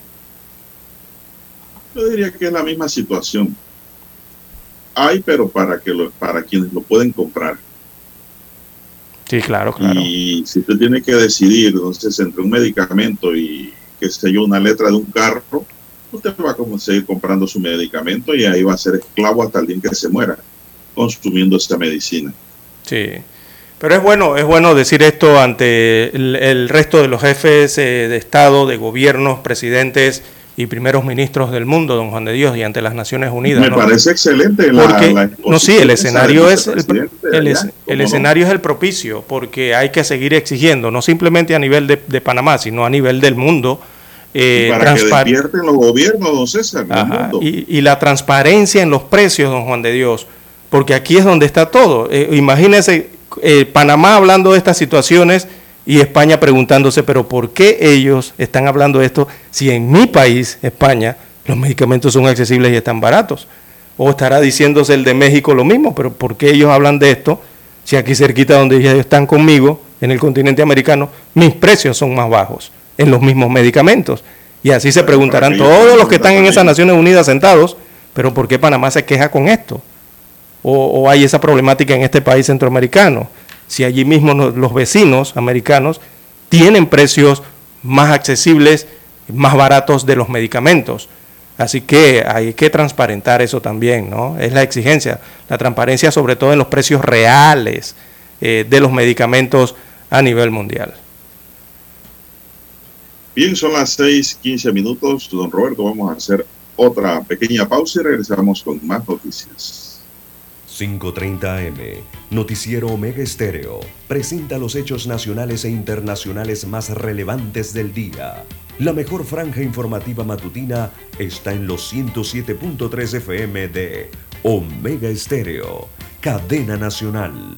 Yo diría que es la misma situación. Hay, pero para que lo, para quienes lo pueden comprar. Sí, claro, claro. Y si usted tiene que decidir, entonces, entre un medicamento y, qué sé yo, una letra de un carro, usted va a seguir comprando su medicamento y ahí va a ser esclavo hasta el día que se muera consumiendo esta medicina. Sí. Pero es bueno, es bueno decir esto ante el, resto de los jefes eh, de Estado, de gobiernos, presidentes y primeros ministros del mundo, don Juan de Dios, y ante las Naciones Unidas. Me parece excelente la, No, sí, el escenario es el, escenario es el propicio, porque hay que seguir exigiendo, no simplemente a nivel de, Panamá, sino a nivel del mundo. Eh, para que despierten los gobiernos, don César. Y, la transparencia en los precios, don Juan de Dios, porque aquí es donde está todo. Eh, imagínense eh, Panamá hablando de estas situaciones y España preguntándose, pero ¿por qué ellos están hablando de esto si en mi país, España, los medicamentos son accesibles y están baratos? O estará diciéndose el de México lo mismo, pero ¿por qué ellos hablan de esto si aquí cerquita donde ellos están conmigo, en el continente americano, mis precios son más bajos? en los mismos medicamentos. Y así se preguntarán todos los que están en esas Naciones Unidas sentados, pero ¿por qué Panamá se queja con esto? O, hay esa problemática en este país centroamericano. Si allí mismo los vecinos americanos tienen precios más accesibles, más baratos de los medicamentos. Así que hay que transparentar eso también, ¿no? Es la exigencia, la transparencia sobre todo en los precios reales eh, de los medicamentos a nivel mundial. Bien, son las 6:15 minutos. Don Roberto, vamos a hacer otra pequeña pausa y regresamos con más noticias. 5:30 AM, Noticiero Omega Estéreo, presenta los hechos nacionales e internacionales más relevantes del día. La mejor franja informativa matutina está en los 107.3 FM de Omega Estéreo, cadena nacional.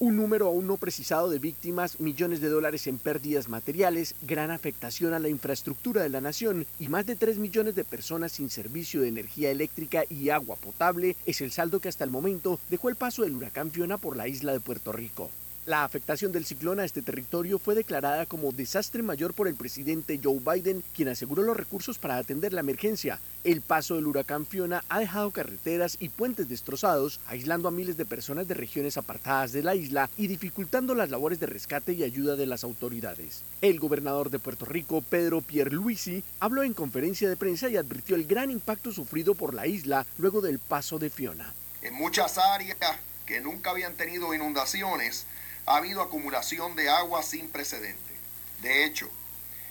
Un número aún no precisado de víctimas, millones de dólares en pérdidas materiales, gran afectación a la infraestructura de la nación y más de 3 millones de personas sin servicio de energía eléctrica y agua potable es el saldo que hasta el momento dejó el paso del huracán Fiona por la isla de Puerto Rico. La afectación del ciclón a este territorio fue declarada como desastre mayor por el presidente Joe Biden, quien aseguró los recursos para atender la emergencia. El paso del huracán Fiona ha dejado carreteras y puentes destrozados, aislando a miles de personas de regiones apartadas de la isla y dificultando las labores de rescate y ayuda de las autoridades. El gobernador de Puerto Rico, Pedro Pierluisi, habló en conferencia de prensa y advirtió el gran impacto sufrido por la isla luego del paso de Fiona. En muchas áreas que nunca habían tenido inundaciones, ha habido acumulación de agua sin precedente. De hecho,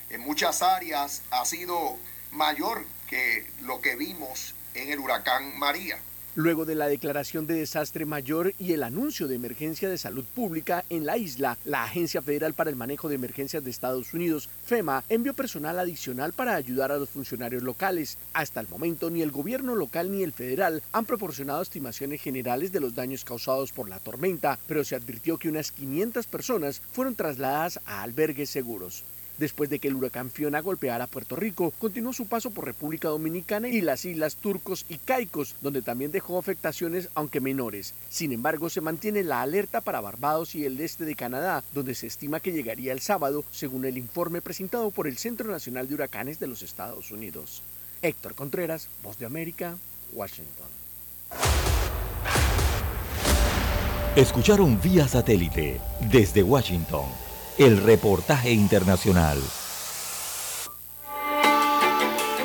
en muchas áreas ha sido mayor que lo que vimos en el huracán María. Luego de la declaración de desastre mayor y el anuncio de emergencia de salud pública en la isla, la Agencia Federal para el Manejo de Emergencias de Estados Unidos, FEMA, envió personal adicional para ayudar a los funcionarios locales. Hasta el momento, ni el gobierno local ni el federal han proporcionado estimaciones generales de los daños causados por la tormenta, pero se advirtió que unas 500 personas fueron trasladadas a albergues seguros. Después de que el huracán Fiona golpeara Puerto Rico, continuó su paso por República Dominicana y las islas Turcos y Caicos, donde también dejó afectaciones, aunque menores. Sin embargo, se mantiene la alerta para Barbados y el este de Canadá, donde se estima que llegaría el sábado, según el informe presentado por el Centro Nacional de Huracanes de los Estados Unidos. Héctor Contreras, Voz de América, Washington. Escucharon vía satélite desde Washington el reportaje internacional.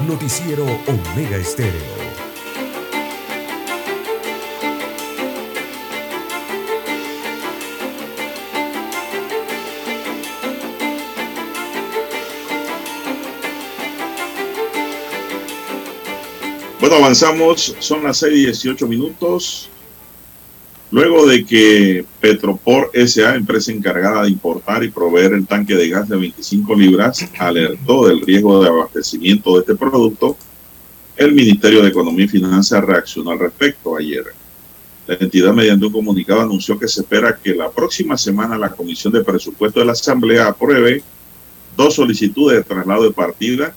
Noticiero Omega Estéreo. Bueno, avanzamos, son las 6 y 18 minutos. Luego de que Petropor SA, empresa encargada de importar y proveer el tanque de gas de 25 libras, alertó del riesgo de abastecimiento de este producto, el Ministerio de Economía y Finanzas reaccionó al respecto ayer. La entidad mediante un comunicado anunció que se espera que la próxima semana la Comisión de Presupuesto de la Asamblea apruebe dos solicitudes de traslado de partida,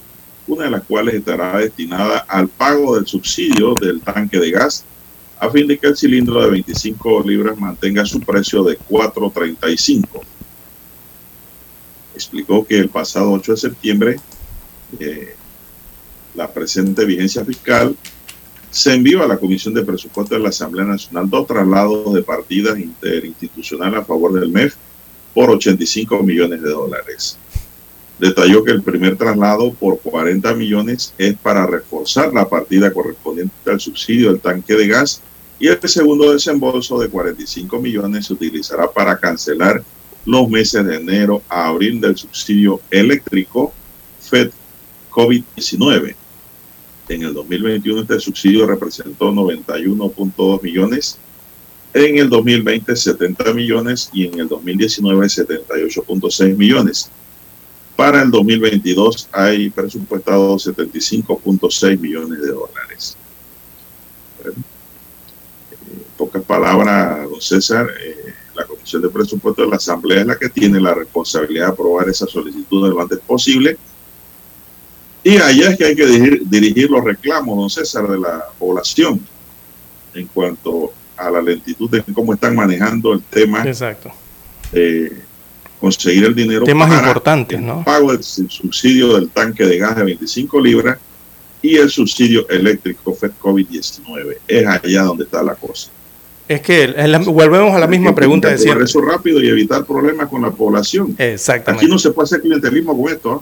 una de las cuales estará destinada al pago del subsidio del tanque de gas a fin de que el cilindro de 25 libras mantenga su precio de 4.35. Explicó que el pasado 8 de septiembre eh, la presente vigencia fiscal se envió a la Comisión de Presupuestos de la Asamblea Nacional dos traslados de partidas interinstitucionales a favor del MEF por 85 millones de dólares. Detalló que el primer traslado por 40 millones es para reforzar la partida correspondiente al subsidio del tanque de gas y el segundo desembolso de 45 millones se utilizará para cancelar los meses de enero a abril del subsidio eléctrico FED COVID-19. En el 2021 este subsidio representó 91.2 millones, en el 2020 70 millones y en el 2019 78.6 millones. Para el 2022 hay presupuestado 75.6 millones de dólares. en pocas palabras, don César, eh, Comisión de Presupuesto de la Asamblea es la que tiene la responsabilidad de aprobar esa solicitud lo antes posible. Y allá es que hay que dirigir, dirigir los reclamos, don César, de la población en cuanto a la lentitud de cómo están manejando el tema Exacto. de conseguir el dinero Temas para importantes, el ¿no? pago del subsidio del tanque de gas de 25 libras y el subsidio eléctrico FED COVID-19. Es allá donde está la cosa. Es que la- volvemos a la misma pregunta de siempre. eso rápido y evitar problemas con la población. Exactamente. Aquí no se puede hacer clientelismo con esto. ¿ah?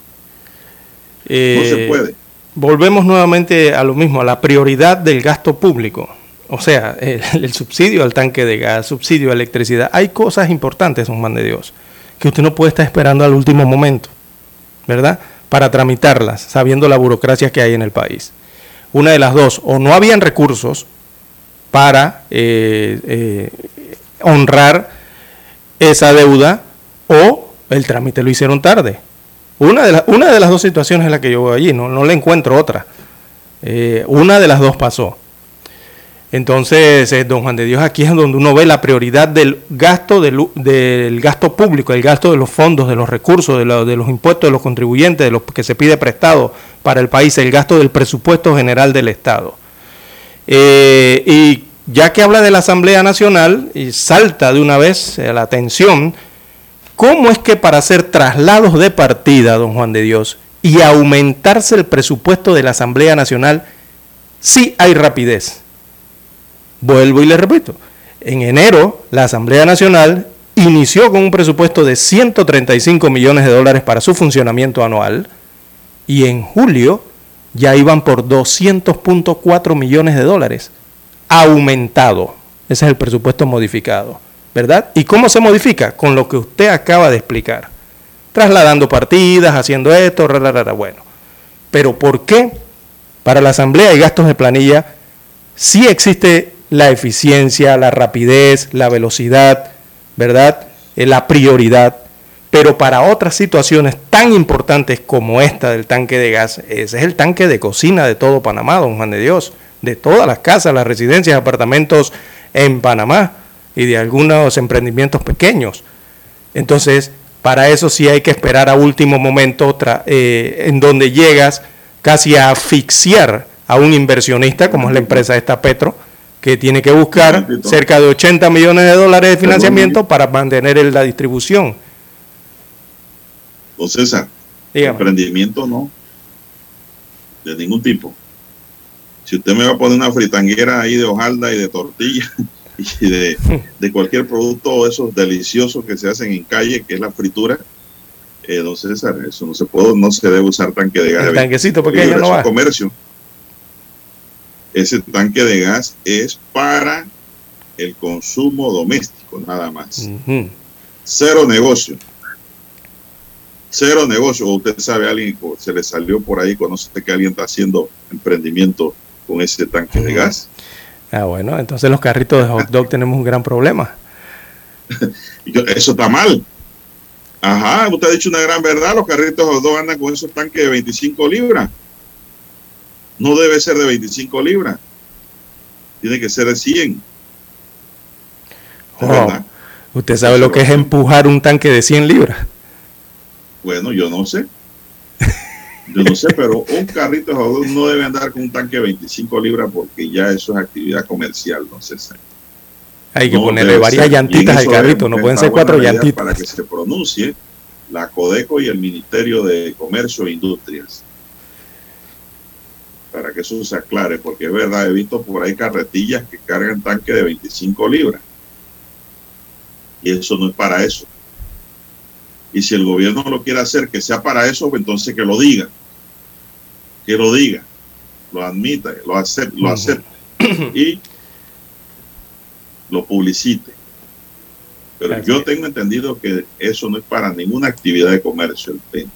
No se Eh, puede. Volvemos nuevamente a lo mismo, a la prioridad del gasto público. O sea, el, el subsidio al tanque de gas, subsidio a electricidad. Hay cosas importantes, un man de Dios, que usted no puede estar esperando al último momento, ¿verdad? Para tramitarlas, sabiendo la burocracia que hay en el país. Una de las dos, o no habían recursos para eh, eh, honrar esa deuda, o el trámite lo hicieron tarde. Una de, una de las dos situaciones es la que yo veo allí, no, no le encuentro otra. Eh, una de las dos pasó. Entonces, eh, don Juan de Dios, aquí es donde uno ve la prioridad del gasto del, gasto público, el gasto de los fondos, de los recursos, de, lo- de los impuestos de los contribuyentes, de los que se pide prestado para el país, el gasto del presupuesto general del Estado. Eh, y ya que habla de la Asamblea Nacional, y salta de una vez eh, la atención, ¿cómo es que para hacer traslados de partida, don Juan de Dios, y aumentarse el presupuesto de la Asamblea Nacional, sí hay rapidez? Vuelvo y le repito, en enero la Asamblea Nacional inició con un presupuesto de 135 millones de dólares para su funcionamiento anual y en julio ya iban por 200.4 millones de dólares aumentado. Ese es el presupuesto modificado, ¿verdad? ¿Y cómo se modifica? Con lo que usted acaba de explicar. Trasladando partidas, haciendo esto, ra, ra, ra, ra. bueno. Pero ¿por qué para la Asamblea y gastos de planilla sí existe la eficiencia, la rapidez, la velocidad, ¿verdad? Eh, la prioridad. Pero para otras situaciones tan importantes como esta del tanque de gas, ese es el tanque de cocina de todo Panamá, don Juan de Dios, de todas las casas, las residencias, apartamentos en Panamá y de algunos emprendimientos pequeños. Entonces, para eso sí hay que esperar a último momento, tra- eh, en donde llegas casi a asfixiar a un inversionista, como es la empresa esta Petro, que tiene que buscar cerca de 80 millones de dólares de financiamiento para mantener la distribución. Don César, Dígame. emprendimiento no, de ningún tipo. Si usted me va a poner una fritanguera ahí de hojalda y de tortilla [laughs] y de, de cualquier producto esos deliciosos que se hacen en calle, que es la fritura, eh, don César, eso no se puede, no se debe usar tanque de gas. El tanquecito 25 pequeño libras, no va. comercio. Ese tanque de gas es para el consumo doméstico, nada más. Cero negocio. Cero negocio. Usted sabe, alguien se le salió por ahí, conoce que alguien está haciendo emprendimiento con ese tanque de gas. Ah, bueno, entonces los carritos de hot dog tenemos un gran problema. [laughs] Eso está mal. Ajá, usted ha dicho una gran verdad. Los carritos hot dog andan con esos tanques de 25 libras. No debe ser de 25 libras. Tiene que ser de 100. Es Oh, verdad. Usted sabe lo que es empujar un tanque de 100 libras. Bueno, yo no sé. Yo no sé, pero un carrito de no debe andar con un tanque de 25 libras porque ya eso es actividad comercial, no sé. Hay que No ponerle varias ser. Llantitas al carrito, no pueden ser cuatro llantitas. Para que se pronuncie la Codeco y el Ministerio de Comercio e Industrias. Para que eso se aclare, porque es verdad, he visto por ahí carretillas que cargan tanque de 25 libras. Y eso no es para eso. Y si el gobierno lo quiere hacer que sea para eso, pues entonces que lo diga. Que lo diga. Lo admita, lo acepte, lo acepte. y lo publicite. Pero Así yo es. tengo entendido que eso no es para ninguna actividad de comercio. el tema.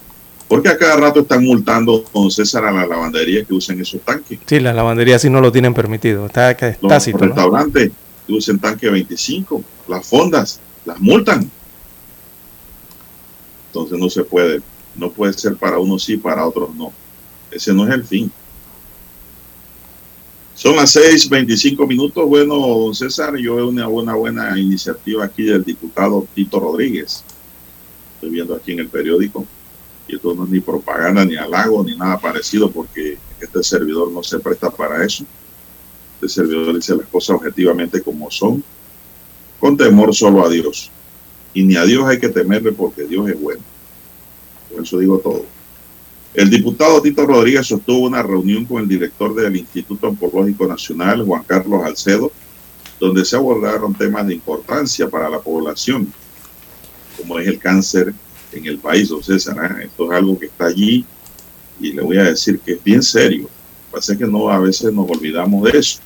Porque a cada rato están multando con César a la lavandería que usen esos tanques. Sí, las lavanderías sí no lo tienen permitido. Está que es Los tácito, ¿no? restaurantes que usen tanque 25, las fondas, las multan. Entonces no se puede, no puede ser para unos sí, para otros no. Ese no es el fin. Son las 6:25 minutos. Bueno, don César, yo veo una buena, buena iniciativa aquí del diputado Tito Rodríguez. Estoy viendo aquí en el periódico. Y esto no es ni propaganda, ni halago, ni nada parecido, porque este servidor no se presta para eso. Este servidor dice las cosas objetivamente como son, con temor solo a Dios. Y ni a Dios hay que temerle porque Dios es bueno. Por eso digo todo. El diputado Tito Rodríguez sostuvo una reunión con el director del Instituto Oncológico Nacional, Juan Carlos Alcedo, donde se abordaron temas de importancia para la población, como es el cáncer en el país, don César. ¿eh? Esto es algo que está allí y le voy a decir que es bien serio. Pasa que no, a veces nos olvidamos de eso.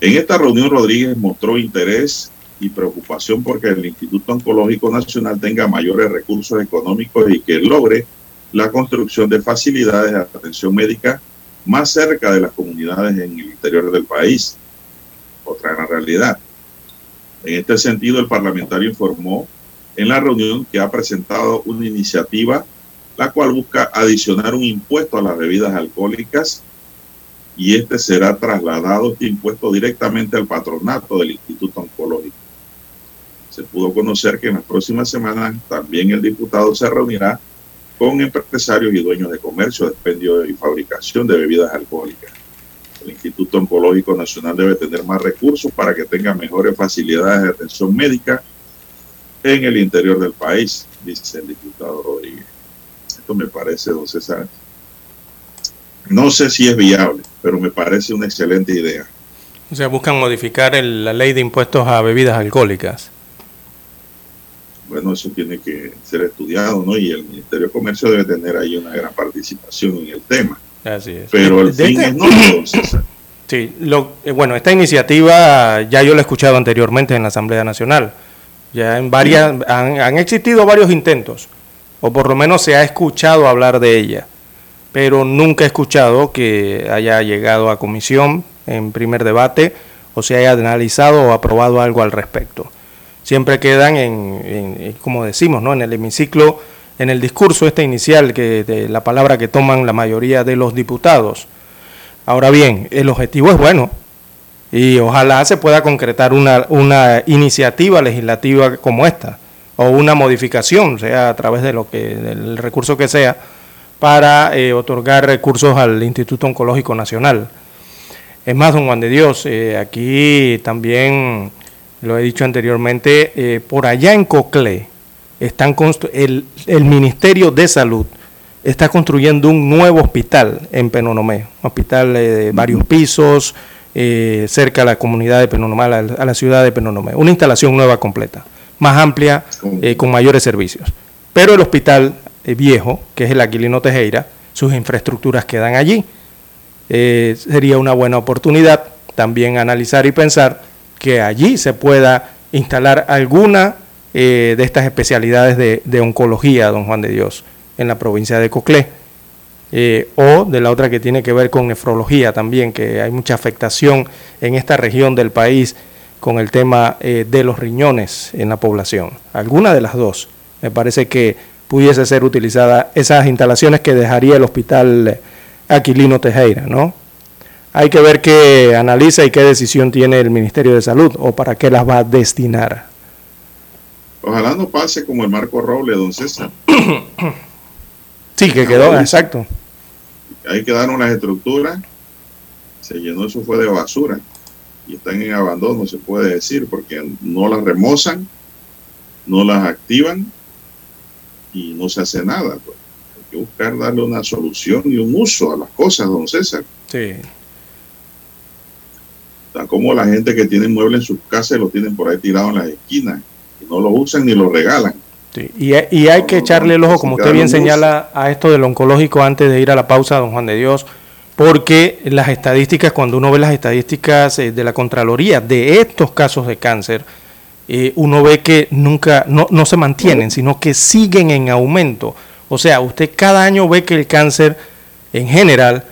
En esta reunión Rodríguez mostró interés y preocupación porque el Instituto Oncológico Nacional tenga mayores recursos económicos y que logre la construcción de facilidades de atención médica más cerca de las comunidades en el interior del país. Otra gran realidad. En este sentido, el parlamentario informó en la reunión que ha presentado una iniciativa la cual busca adicionar un impuesto a las bebidas alcohólicas y este será trasladado, este impuesto, directamente al patronato del Instituto Oncológico. Se pudo conocer que en las próximas semanas también el diputado se reunirá con empresarios y dueños de comercio, expendio y fabricación de bebidas alcohólicas. El Instituto Oncológico Nacional debe tener más recursos para que tenga mejores facilidades de atención médica en el interior del país, dice el diputado Rodríguez. Esto me parece, don César, no sé si es viable, pero me parece una excelente idea. O sea, buscan modificar la ley de impuestos a bebidas alcohólicas bueno, eso tiene que ser estudiado, ¿no? Y el Ministerio de Comercio debe tener ahí una gran participación en el tema. Así es. Pero el fin es no, Sí, lo, eh, bueno, esta iniciativa ya yo la he escuchado anteriormente en la Asamblea Nacional. Ya en varias, han, han existido varios intentos, o por lo menos se ha escuchado hablar de ella, pero nunca he escuchado que haya llegado a comisión en primer debate o se haya analizado o aprobado algo al respecto siempre quedan en, como decimos, ¿no? en el hemiciclo, en el discurso este inicial, que de la palabra que toman la mayoría de los diputados. Ahora bien, el objetivo es bueno y ojalá se pueda concretar una, una iniciativa legislativa como esta o una modificación, sea a través de lo que del recurso que sea, para eh, otorgar recursos al Instituto Oncológico Nacional. Es más, don Juan de Dios, eh, aquí también lo he dicho anteriormente, eh, por allá en Coclé, están el, el Ministerio de Salud está construyendo un nuevo hospital en Penonomé, un hospital de varios pisos, eh, cerca a la comunidad de Penonomé, a la, ciudad de Penonomé. Una instalación nueva completa, más amplia, con mayores servicios. Pero el hospital viejo, que es el Aquilino Tejera, sus infraestructuras quedan allí. sería una buena oportunidad también analizar y pensar que allí se pueda instalar alguna eh, de estas especialidades de, oncología, don Juan de Dios, en la provincia de Coclé. Eh, o de la otra que tiene que ver con nefrología también, que hay mucha afectación en esta región del país con el tema eh, de los riñones en la población. Alguna de las dos. Me parece que pudiese ser utilizada esas instalaciones que dejaría el hospital Aquilino Tejera, ¿no? hay que ver qué analiza y qué decisión tiene el Ministerio de Salud o para qué las va a destinar. Ojalá no pase como el Marco Roble, don César. sí, que quedó, exacto. Ahí quedaron las estructuras, se llenó, eso fue de basura y están en abandono, se puede decir, porque no las remozan, no las activan y no se hace nada. Pues. Hay que buscar darle una solución y un uso a las cosas, don César. Sí como la gente que tiene muebles en sus casas lo tienen por ahí tirados en las esquinas y no lo usan ni lo regalan. Y, hay que echarle el ojo, como usted bien señala, a esto del oncológico antes de ir a la pausa, don Juan de Dios, porque las estadísticas, cuando uno ve las estadísticas eh, de la Contraloría de estos casos de cáncer, eh, uno ve que nunca, no, no se mantienen, sino que siguen en aumento. O sea, usted cada año ve que el cáncer en general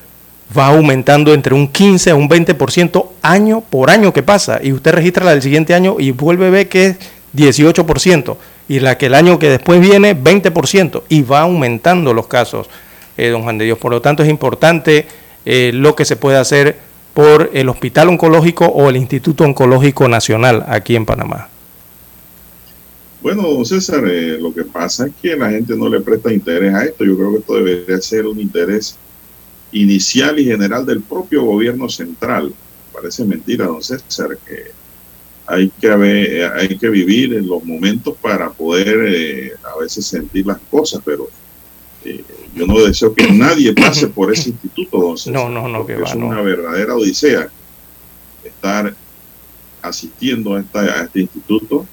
va aumentando entre un 15 a un 20% año por año que pasa. Y usted registra la del siguiente año y vuelve a ver que es 18%. Y la que el año que después viene, 20%. Y va aumentando los casos, eh, don Juan de Dios. Por lo tanto, es importante eh, lo que se puede hacer por el Hospital Oncológico o el Instituto Oncológico Nacional aquí en Panamá. Bueno, César, eh, lo que pasa es que la gente no le presta interés a esto. Yo creo que esto debería ser un interés inicial y general del propio gobierno central. Parece mentira, don César, que hay que, haber, hay que vivir en los momentos para poder eh, a veces sentir las cosas, pero eh, yo no deseo que nadie pase por ese instituto, don César. No, no, no, que va, Es una verdadera odisea estar asistiendo a, esta, a este instituto.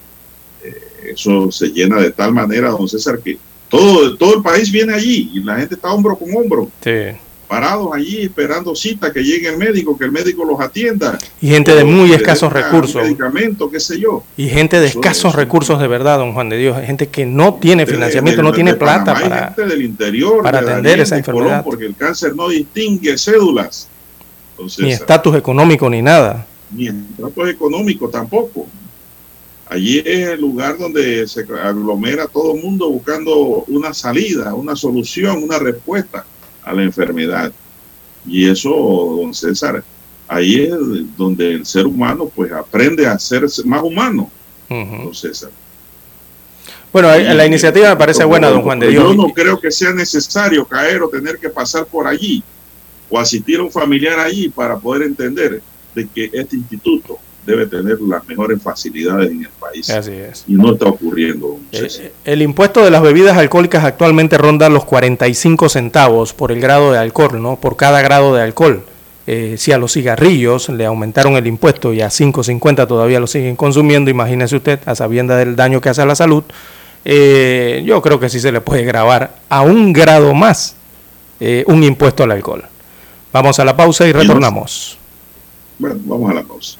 Eh, eso se llena de tal manera, don César, que todo, todo el país viene allí y la gente está hombro con hombro. Sí. Parados allí esperando cita, que llegue el médico, que el médico los atienda. Y gente de muy escasos recursos. Medicamento, qué sé yo. Y gente de escasos es. recursos de verdad, don Juan de Dios. Gente que no tiene financiamiento, de- no tiene plata Panamá, para... gente del interior, para de atender esa de Colón, enfermedad. porque el cáncer no distingue cédulas. Entonces, Ni estatus económico ni nada. ni estratos económicos tampoco. Allí es el lugar donde se aglomera todo el mundo buscando una salida, una solución, una respuesta a la enfermedad. Y eso, don César, ahí es donde el ser humano pues aprende a ser más humano, don César. Bueno, la iniciativa me parece buena, don Juan de Yo Dios. no creo que sea necesario caer o tener que pasar por allí o asistir a un familiar allí para poder entender de que este instituto debe tener las mejores facilidades en el país. Así es. Y no está ocurriendo. Eh, César. El impuesto de las bebidas alcohólicas actualmente ronda los 45 centavos por el grado de alcohol, ¿no? Por cada grado de alcohol. Eh, si a los cigarrillos le aumentaron el impuesto y a 5.50 todavía lo siguen consumiendo, imagínese usted, a sabienda del daño que hace a la salud, eh, yo creo que sí se le puede grabar a un grado más eh, un impuesto al alcohol. Vamos a la pausa y retornamos. Bueno, vamos a la pausa.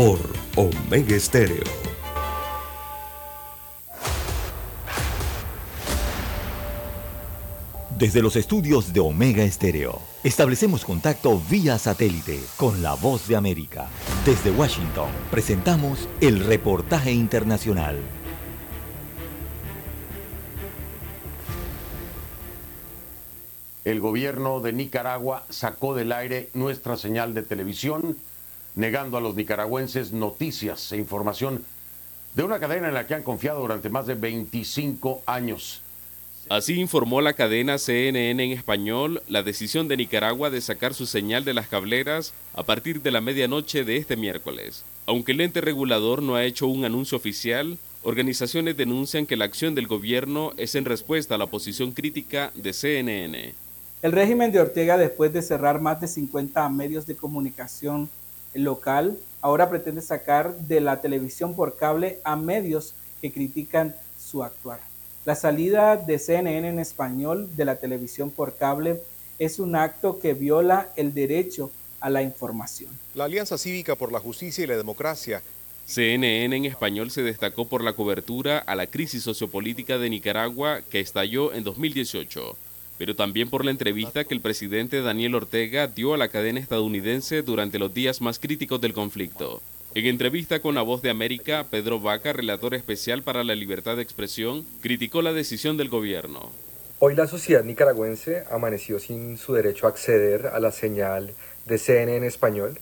por Omega Estéreo. Desde los estudios de Omega Estéreo, establecemos contacto vía satélite con la voz de América. Desde Washington, presentamos el reportaje internacional. El gobierno de Nicaragua sacó del aire nuestra señal de televisión, negando a los nicaragüenses noticias e información de una cadena en la que han confiado durante más de 25 años. Así informó la cadena CNN en español la decisión de Nicaragua de sacar su señal de las cableras a partir de la medianoche de este miércoles. Aunque el ente regulador no ha hecho un anuncio oficial, organizaciones denuncian que la acción del gobierno es en respuesta a la posición crítica de CNN. El régimen de Ortega, después de cerrar más de 50 medios de comunicación local, ahora pretende sacar de la televisión por cable a medios que critican su actuar. La salida de CNN en español de la televisión por cable es un acto que viola el derecho a la información. La Alianza Cívica por la Justicia y la Democracia CNN en español se destacó por la cobertura a la crisis sociopolítica de Nicaragua que estalló en 2018, pero también por la entrevista que el presidente Daniel Ortega dio a la cadena estadounidense durante los días más críticos del conflicto. En entrevista con La Voz de América, Pedro Vaca, relator especial para la libertad de expresión, criticó la decisión del gobierno. Hoy la sociedad nicaragüense amaneció sin su derecho a acceder a la señal de CNN en español.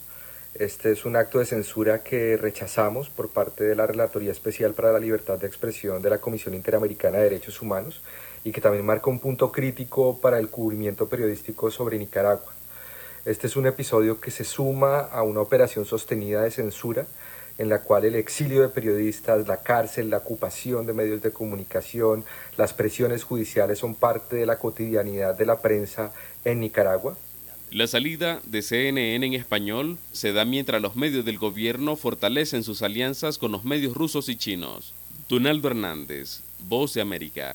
Este es un acto de censura que rechazamos por parte de la Relatoría Especial para la Libertad de Expresión de la Comisión Interamericana de Derechos Humanos y que también marca un punto crítico para el cubrimiento periodístico sobre Nicaragua. Este es un episodio que se suma a una operación sostenida de censura en la cual el exilio de periodistas, la cárcel, la ocupación de medios de comunicación, las presiones judiciales son parte de la cotidianidad de la prensa en Nicaragua. La salida de CNN en español se da mientras los medios del gobierno fortalecen sus alianzas con los medios rusos y chinos. Donaldo Hernández, Voz de América.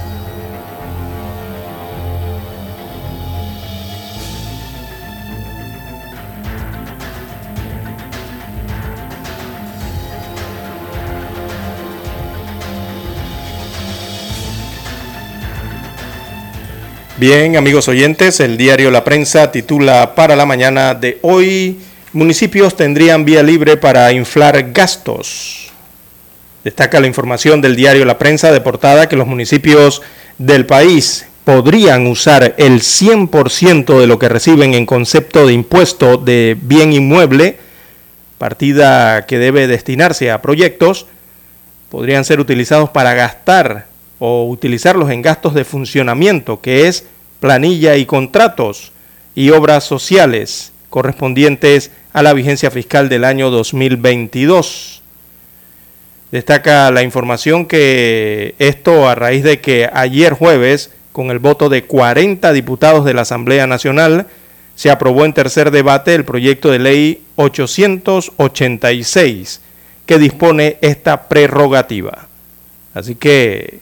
Bien, amigos oyentes, el diario La Prensa titula para la mañana de hoy, municipios tendrían vía libre para inflar gastos. Destaca la información del diario La Prensa de portada que los municipios del país podrían usar el 100% de lo que reciben en concepto de impuesto de bien inmueble, partida que debe destinarse a proyectos, podrían ser utilizados para gastar o utilizarlos en gastos de funcionamiento, que es planilla y contratos y obras sociales correspondientes a la vigencia fiscal del año 2022. Destaca la información que esto a raíz de que ayer jueves, con el voto de 40 diputados de la Asamblea Nacional, se aprobó en tercer debate el proyecto de ley 886 que dispone esta prerrogativa. Así que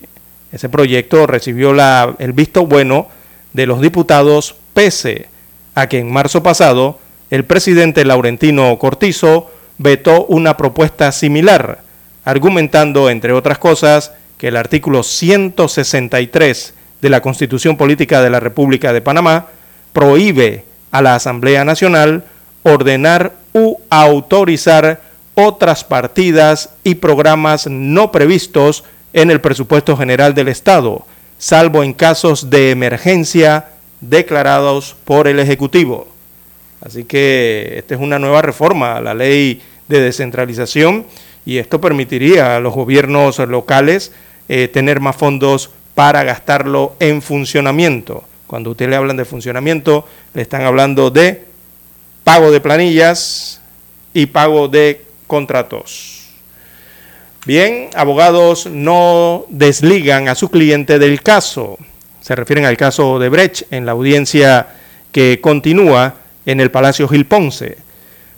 ese proyecto recibió el visto bueno de los diputados pese a que en marzo pasado el presidente Laurentino Cortizo vetó una propuesta similar, argumentando, entre otras cosas, que el artículo 163 de la Constitución Política de la República de Panamá prohíbe a la Asamblea Nacional ordenar u autorizar otras partidas y programas no previstos en el presupuesto general del Estado, salvo en casos de emergencia declarados por el Ejecutivo. Así que esta es una nueva reforma a la ley de descentralización y esto permitiría a los gobiernos locales eh, tener más fondos para gastarlo en funcionamiento. Cuando usted le hablan de funcionamiento, le están hablando de pago de planillas y pago de contratos. Bien, abogados no desligan a su cliente del caso. Se refieren al caso de Brecht en la audiencia que continúa en el Palacio Gil Ponce.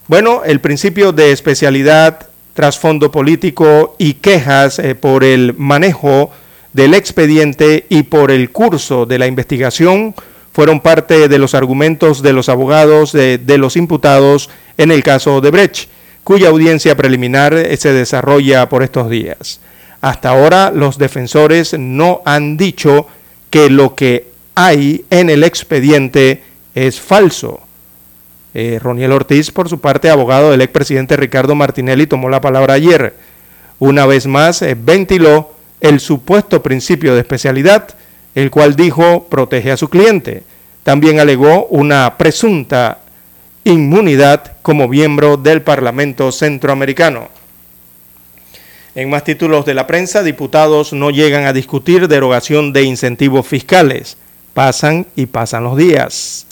Bueno, el principio de especialidad, trasfondo político y quejas eh, por el manejo del expediente y por el curso de la investigación fueron parte de los argumentos de los abogados de, de los imputados en el caso de Brecht cuya audiencia preliminar eh, se desarrolla por estos días. Hasta ahora los defensores no han dicho que lo que hay en el expediente es falso. Eh, Roniel Ortiz, por su parte, abogado del expresidente Ricardo Martinelli, tomó la palabra ayer. Una vez más, eh, ventiló el supuesto principio de especialidad, el cual dijo protege a su cliente. También alegó una presunta inmunidad como miembro del Parlamento Centroamericano. En más títulos de la prensa, diputados no llegan a discutir derogación de incentivos fiscales. Pasan y pasan los días.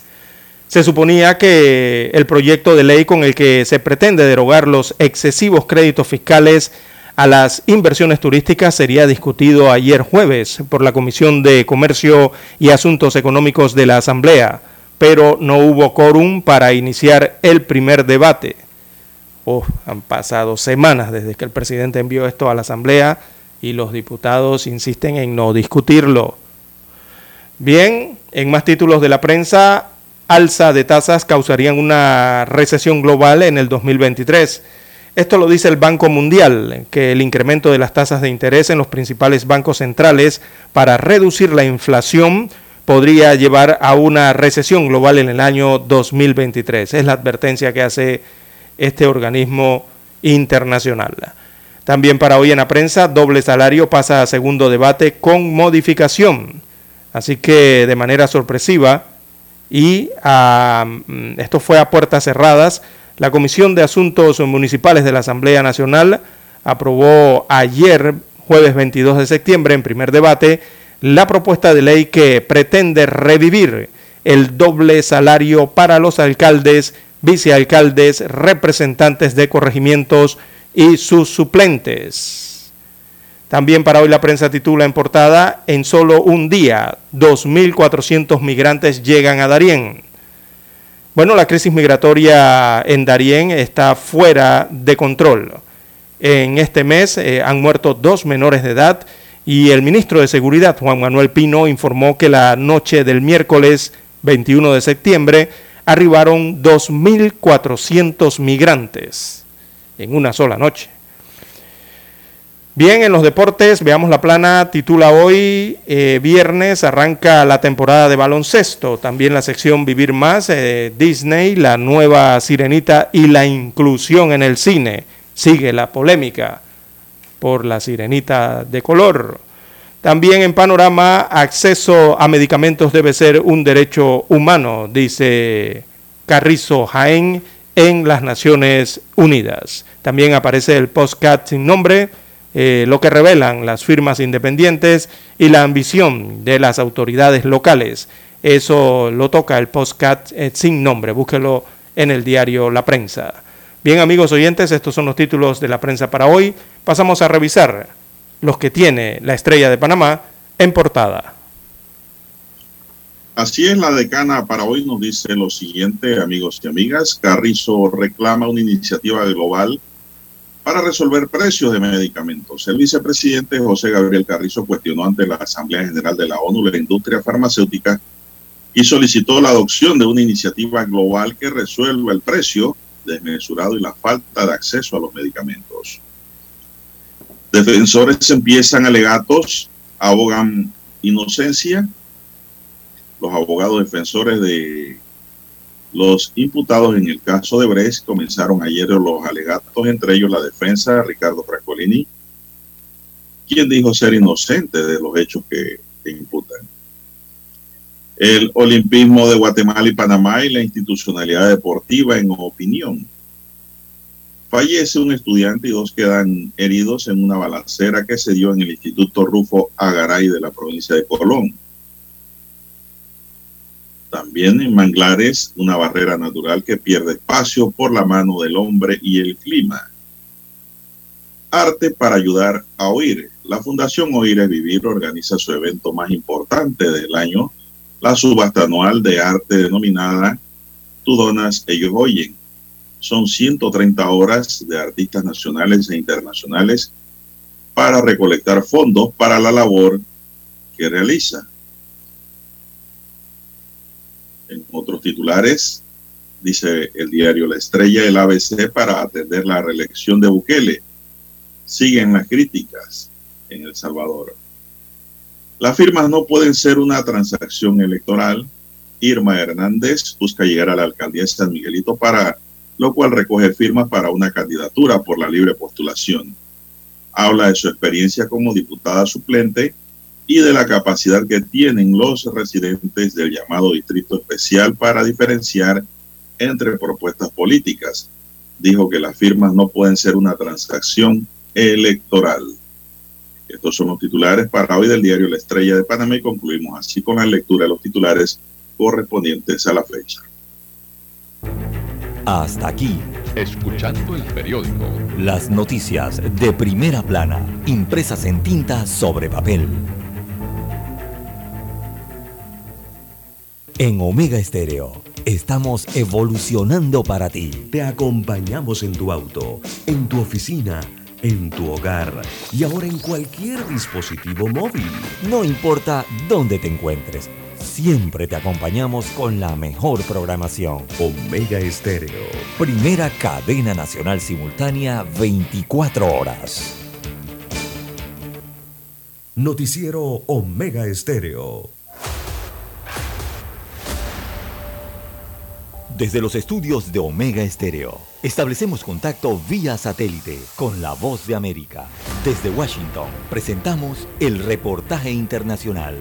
Se suponía que el proyecto de ley con el que se pretende derogar los excesivos créditos fiscales a las inversiones turísticas sería discutido ayer jueves por la Comisión de Comercio y Asuntos Económicos de la Asamblea pero no hubo quórum para iniciar el primer debate. Oh, han pasado semanas desde que el presidente envió esto a la Asamblea y los diputados insisten en no discutirlo. Bien, en más títulos de la prensa, alza de tasas causarían una recesión global en el 2023. Esto lo dice el Banco Mundial, que el incremento de las tasas de interés en los principales bancos centrales para reducir la inflación podría llevar a una recesión global en el año 2023. Es la advertencia que hace este organismo internacional. También para hoy en la prensa, doble salario pasa a segundo debate con modificación. Así que de manera sorpresiva, y esto fue a puertas cerradas, la Comisión de Asuntos Municipales de la Asamblea Nacional aprobó ayer, jueves 22 de septiembre, en primer debate, la propuesta de ley que pretende revivir el doble salario para los alcaldes, vicealcaldes, representantes de corregimientos y sus suplentes. También para hoy la prensa titula en portada, en solo un día, 2.400 migrantes llegan a Darién. Bueno, la crisis migratoria en Darién está fuera de control. En este mes eh, han muerto dos menores de edad y el ministro de Seguridad, Juan Manuel Pino, informó que la noche del miércoles 21 de septiembre arribaron 2.400 migrantes en una sola noche. Bien, en los deportes, veamos la plana, titula hoy, eh, viernes, arranca la temporada de baloncesto, también la sección Vivir Más, eh, Disney, la nueva sirenita y la inclusión en el cine. Sigue la polémica por la sirenita de color. También en panorama, acceso a medicamentos debe ser un derecho humano, dice Carrizo Jaén en las Naciones Unidas. También aparece el postcat sin nombre, eh, lo que revelan las firmas independientes y la ambición de las autoridades locales. Eso lo toca el postcat eh, sin nombre, búsquelo en el diario La Prensa. Bien amigos oyentes, estos son los títulos de la prensa para hoy. Pasamos a revisar los que tiene la estrella de Panamá en portada. Así es, la decana para hoy nos dice lo siguiente, amigos y amigas. Carrizo reclama una iniciativa global para resolver precios de medicamentos. El vicepresidente José Gabriel Carrizo cuestionó ante la Asamblea General de la ONU la industria farmacéutica y solicitó la adopción de una iniciativa global que resuelva el precio desmesurado y la falta de acceso a los medicamentos. Defensores empiezan alegatos, abogan inocencia. Los abogados defensores de los imputados en el caso de Brecht comenzaron ayer los alegatos, entre ellos la defensa Ricardo Frascolini, quien dijo ser inocente de los hechos que, que imputan. El olimpismo de Guatemala y Panamá y la institucionalidad deportiva en opinión. Fallece un estudiante y dos quedan heridos en una balacera que se dio en el Instituto Rufo Agaray de la provincia de Colón. También en Manglares, una barrera natural que pierde espacio por la mano del hombre y el clima. Arte para ayudar a oír. La Fundación Oír es Vivir organiza su evento más importante del año, la subasta anual de arte denominada Tú donas, ellos oyen son 130 horas de artistas nacionales e internacionales para recolectar fondos para la labor que realiza. En otros titulares, dice el diario La Estrella, el ABC para atender la reelección de Bukele. Siguen las críticas en El Salvador. Las firmas no pueden ser una transacción electoral. Irma Hernández busca llegar a la alcaldía de San Miguelito para lo cual recoge firmas para una candidatura por la libre postulación. Habla de su experiencia como diputada suplente y de la capacidad que tienen los residentes del llamado Distrito Especial para diferenciar entre propuestas políticas. Dijo que las firmas no pueden ser una transacción electoral. Estos son los titulares para hoy del diario La Estrella de Panamá y concluimos así con la lectura de los titulares correspondientes a la fecha. Hasta aquí. Escuchando el periódico. Las noticias de primera plana, impresas en tinta sobre papel. En Omega Estéreo estamos evolucionando para ti. Te acompañamos en tu auto, en tu oficina, en tu hogar y ahora en cualquier dispositivo móvil. No importa dónde te encuentres Siempre te acompañamos con la mejor programación. Omega Estéreo. Primera cadena nacional simultánea 24 horas. Noticiero Omega Estéreo. Desde los estudios de Omega Estéreo, establecemos contacto vía satélite con la voz de América. Desde Washington, presentamos el reportaje internacional.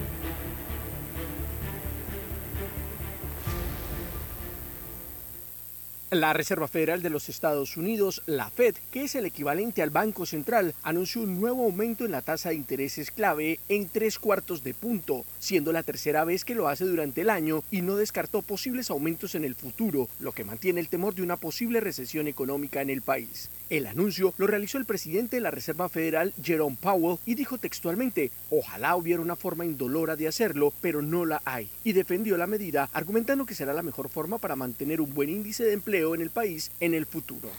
La Reserva Federal de los Estados Unidos, la Fed, que es el equivalente al Banco Central, anunció un nuevo aumento en la tasa de intereses clave en tres cuartos de punto, siendo la tercera vez que lo hace durante el año y no descartó posibles aumentos en el futuro, lo que mantiene el temor de una posible recesión económica en el país. El anuncio lo realizó el presidente de la Reserva Federal, Jerome Powell, y dijo textualmente, ojalá hubiera una forma indolora de hacerlo, pero no la hay, y defendió la medida, argumentando que será la mejor forma para mantener un buen índice de empleo en el país en el futuro.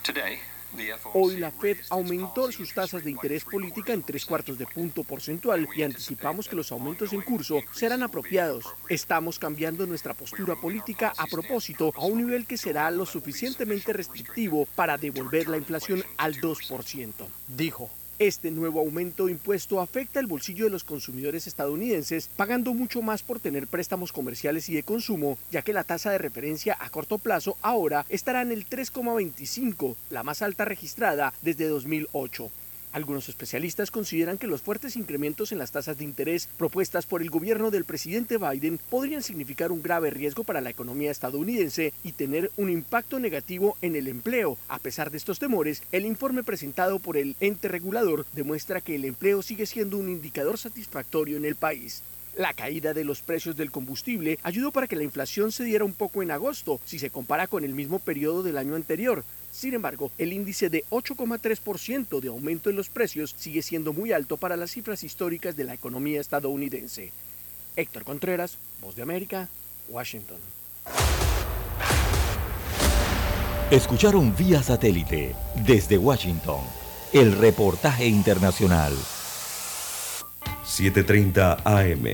Hoy la Fed aumentó sus tasas de interés política en tres cuartos de punto porcentual y anticipamos que los aumentos en curso serán apropiados. Estamos cambiando nuestra postura política a propósito a un nivel que será lo suficientemente restrictivo para devolver la inflación al 2%, dijo. Este nuevo aumento impuesto afecta el bolsillo de los consumidores estadounidenses, pagando mucho más por tener préstamos comerciales y de consumo, ya que la tasa de referencia a corto plazo ahora estará en el 3,25, la más alta registrada desde 2008. Algunos especialistas consideran que los fuertes incrementos en las tasas de interés propuestas por el gobierno del presidente Biden podrían significar un grave riesgo para la economía estadounidense y tener un impacto negativo en el empleo. A pesar de estos temores, el informe presentado por el ente regulador demuestra que el empleo sigue siendo un indicador satisfactorio en el país. La caída de los precios del combustible ayudó para que la inflación se diera un poco en agosto si se compara con el mismo periodo del año anterior. Sin embargo, el índice de 8,3% de aumento en los precios sigue siendo muy alto para las cifras históricas de la economía estadounidense. Héctor Contreras, Voz de América, Washington. Escucharon vía satélite desde Washington el reportaje internacional. 7:30 AM.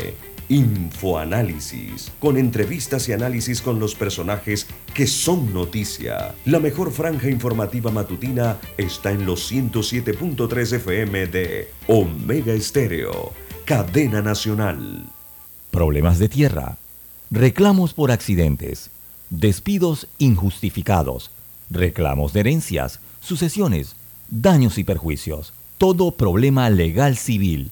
Infoanálisis, con entrevistas y análisis con los personajes que son noticia. La mejor franja informativa matutina está en los 107.3 FM de Omega Estéreo, cadena nacional. Problemas de tierra, reclamos por accidentes, despidos injustificados, reclamos de herencias, sucesiones, daños y perjuicios. Todo problema legal civil,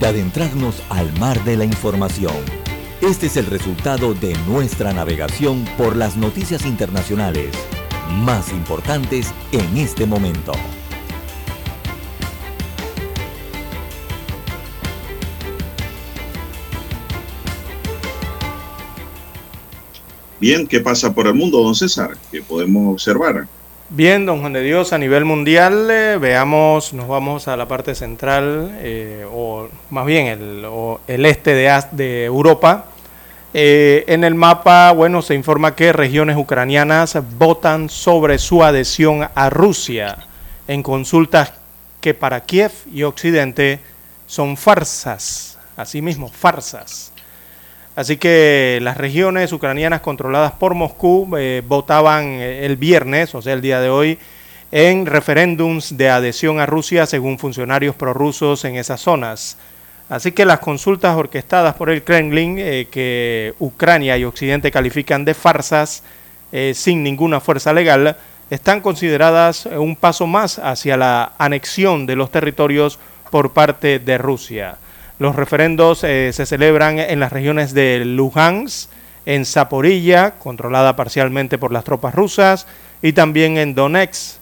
de adentrarnos al mar de la información este es el resultado de nuestra navegación por las noticias internacionales más importantes en este momento. Bien, ¿qué pasa por el mundo, don César? ¿Qué podemos observar? Bien, don Juan de Dios, a nivel mundial, eh, veamos, nos vamos a la parte central, eh, o más bien el, el este de, de Europa. Eh, en el mapa, bueno, se informa que regiones ucranianas votan sobre su adhesión a Rusia en consultas que para Kiev y Occidente son farsas, asimismo farsas. Así que las regiones ucranianas controladas por Moscú eh, votaban el viernes, o sea, el día de hoy, en referéndums de adhesión a Rusia según funcionarios prorrusos en esas zonas. Así que las consultas orquestadas por el Kremlin, eh, que Ucrania y Occidente califican de farsas eh, sin ninguna fuerza legal, están consideradas un paso más hacia la anexión de los territorios por parte de Rusia. Los referendos eh, se celebran en las regiones de Luhansk, en Zaporilla, controlada parcialmente por las tropas rusas, y también en Donetsk,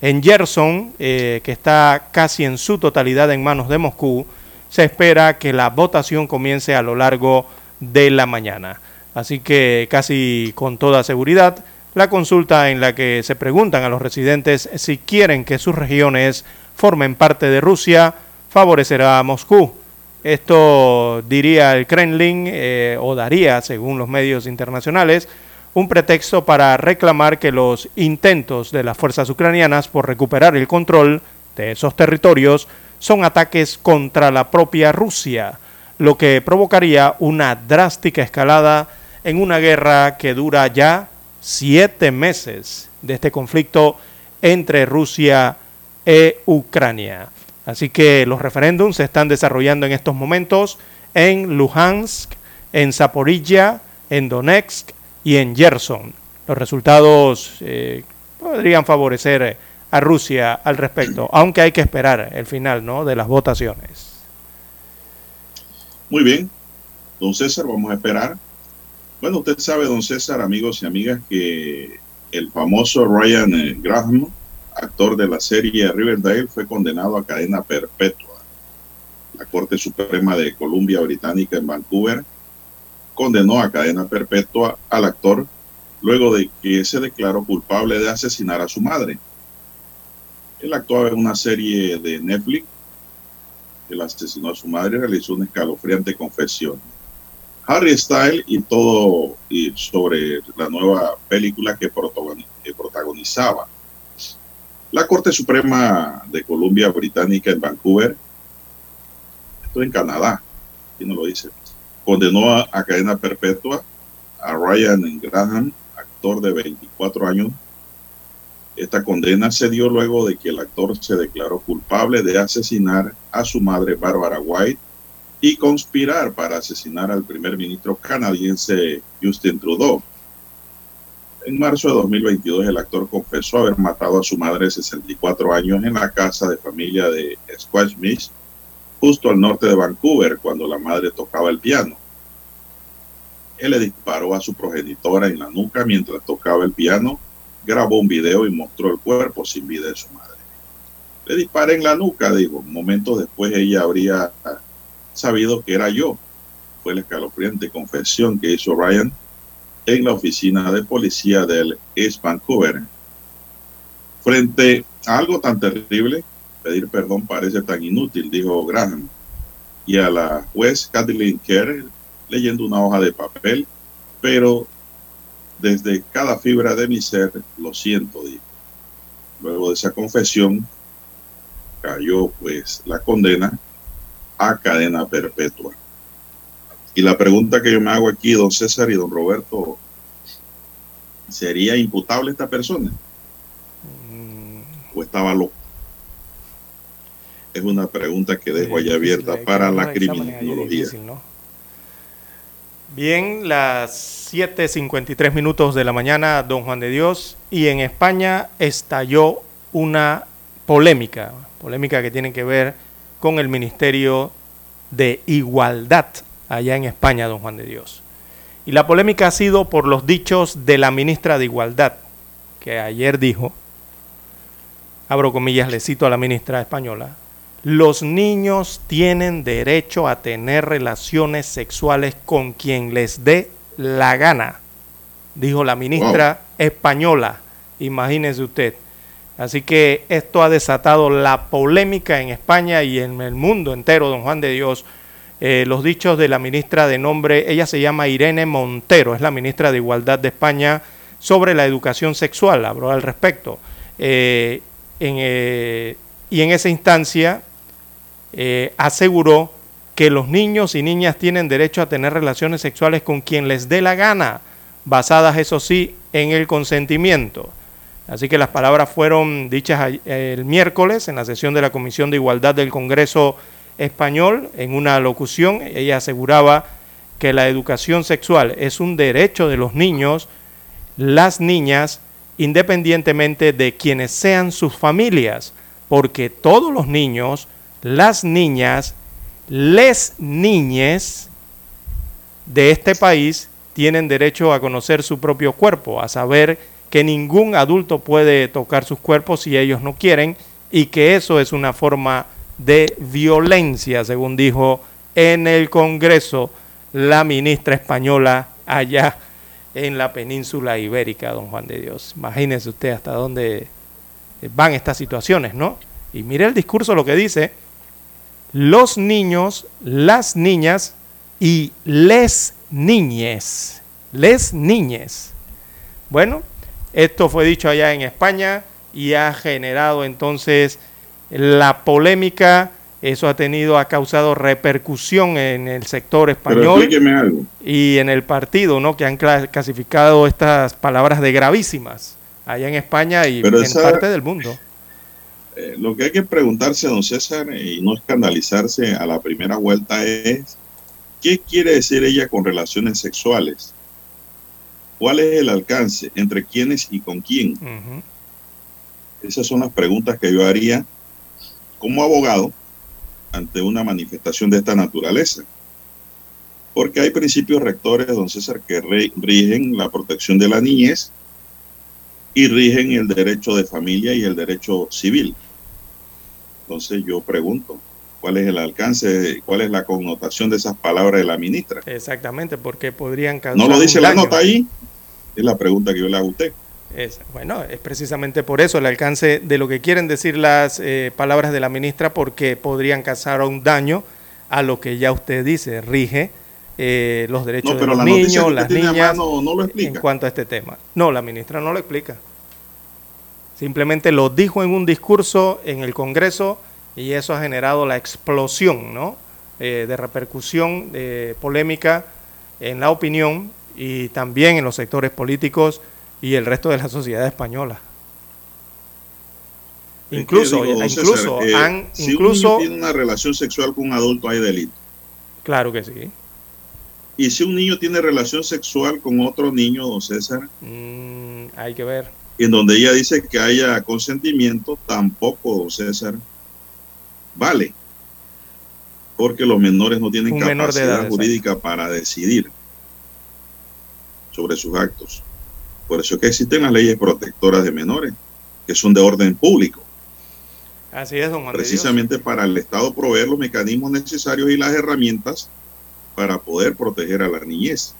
en Gerson, que está casi en su totalidad en manos de Moscú, se espera que la votación comience a lo largo de la mañana. Así que casi con toda seguridad, la consulta en la que se preguntan a los residentes si quieren que sus regiones formen parte de Rusia favorecerá a Moscú. Esto diría el Kremlin eh, o daría, según los medios internacionales, un pretexto para reclamar que los intentos de las fuerzas ucranianas por recuperar el control de esos territorios son ataques contra la propia Rusia, lo que provocaría una drástica escalada en una guerra que dura ya siete meses de este conflicto entre Rusia e Ucrania. Así que los referéndums se están desarrollando en estos momentos en Luhansk, en Zaporilla, en Donetsk y en Gerson. Los resultados eh, podrían favorecer a Rusia al respecto, [clears throat] aunque hay que esperar el final ¿no? de las votaciones. Muy bien, don César, vamos a esperar. Bueno, usted sabe, don César, amigos y amigas, que el famoso Ryan eh, Graham, actor de la serie Riverdale, fue condenado a cadena perpetua. La Corte Suprema de Columbia Británica en Vancouver condenó a cadena perpetua al actor luego de que se declaró culpable de asesinar a su madre. Él actuaba en una serie de Netflix. Él asesinó a su madre y realizó una escalofriante confesión. Harry Style y todo sobre la nueva película que protagonizaba. La Corte Suprema de Columbia Británica en Vancouver, esto en Canadá, aquí no lo dice, condenó a, a cadena perpetua a Ryan Graham, actor de 24 años. Esta condena se dio luego de que el actor se declaró culpable de asesinar a su madre Barbara White y conspirar para asesinar al primer ministro canadiense Justin Trudeau. En marzo de 2022, el actor confesó haber matado a su madre de 64 años en la casa de familia de Squamish, justo al norte de Vancouver, cuando la madre tocaba el piano. Él le disparó a su progenitora en la nuca mientras tocaba el piano, grabó un video y mostró el cuerpo sin vida de su madre. Le disparé en la nuca, dijo. Momentos después ella habría sabido que era yo. Fue la escalofriante confesión que hizo Ryan en la oficina de policía del East Vancouver. Frente a algo tan terrible, pedir perdón parece tan inútil, dijo Graham. Y a la juez Kathleen Kerr, leyendo una hoja de papel, pero desde cada fibra de mi ser lo siento, dijo. Luego de esa confesión, cayó pues la condena a cadena perpetua. Y la pregunta que yo me hago aquí, don César y don Roberto, ¿sería imputable esta persona? ¿O estaba loco? Es una pregunta que dejo allá abierta para la criminología. Bien, las 7.53 minutos de la mañana, don Juan de Dios, y en España estalló una polémica, polémica que tiene que ver con el Ministerio de Igualdad allá en España, don Juan de Dios. Y la polémica ha sido por los dichos de la ministra de Igualdad, que ayer dijo, abro comillas, le cito a la ministra española, los niños tienen derecho a tener relaciones sexuales con quien les dé la gana, dijo la ministra española. Imagínese usted. Así que esto ha desatado la polémica en España y en el mundo entero, don Juan de Dios. Eh, los dichos de la ministra de nombre, ella se llama Irene Montero, es la ministra de Igualdad de España, sobre la educación sexual, habló al respecto. Eh, eh, y en esa instancia aseguró que los niños y niñas tienen derecho a tener relaciones sexuales con quien les dé la gana, basadas, eso sí, en el consentimiento. Así que las palabras fueron dichas el miércoles en la sesión de la Comisión de Igualdad del Congreso Español. En una locución, ella aseguraba que la educación sexual es un derecho de los niños, las niñas, independientemente de quienes sean sus familias, porque todos los niños las niñas, les niñes de este país tienen derecho a conocer su propio cuerpo, a saber que ningún adulto puede tocar sus cuerpos si ellos no quieren y que eso es una forma de violencia, según dijo en el Congreso la ministra española allá en la península ibérica, don Juan de Dios. Imagínese usted hasta dónde van estas situaciones, ¿no? Y mire el discurso, lo que dice, los niños, las niñas y les niñes. Les niñes. Bueno, esto fue dicho allá en España y ha generado entonces la polémica. Eso ha tenido, ha causado repercusión en el sector español y en el partido, ¿no? Que han clasificado estas palabras de gravísimas allá en España y en parte del mundo. Eh, lo que hay que preguntarse, don César, y no escandalizarse a la primera vuelta es, ¿qué quiere decir ella con relaciones sexuales? ¿Cuál es el alcance? ¿Entre quiénes y con quién? Esas son las preguntas que yo haría como abogado ante una manifestación de esta naturaleza. Porque hay principios rectores, don César, que rigen la protección de la niñez y rigen el derecho de familia y el derecho civil. Entonces yo pregunto, ¿cuál es el alcance, cuál es la connotación de esas palabras de la ministra? Exactamente, porque podrían causar No lo dice la nota ahí, es la pregunta que yo le hago a usted. Es, bueno, es precisamente por eso el alcance de lo que quieren decir las eh, palabras de la ministra, porque podrían causar un daño a lo que ya usted dice, rige eh, los derechos de los niños, las niñas, en cuanto a este tema. No, la ministra no lo explica. Simplemente lo dijo en un discurso en el Congreso y eso ha generado la explosión ¿no? Eh, de repercusión de polémica en la opinión y también en los sectores políticos y el resto de la sociedad española. Incluso, incluso eh, han, si incluso tiene una relación sexual con un adulto hay delito. Claro que sí. Y si un niño tiene relación sexual con otro niño, don César, mm, hay que ver. En donde ella dice que haya consentimiento, tampoco, don César, vale. Porque los menores no tienen capacidad jurídica para decidir sobre sus actos. Por eso es que existen las leyes protectoras de menores, que son de orden público. Así es, don Juan Precisamente para el Estado proveer los mecanismos necesarios y las herramientas para poder proteger a la niñez.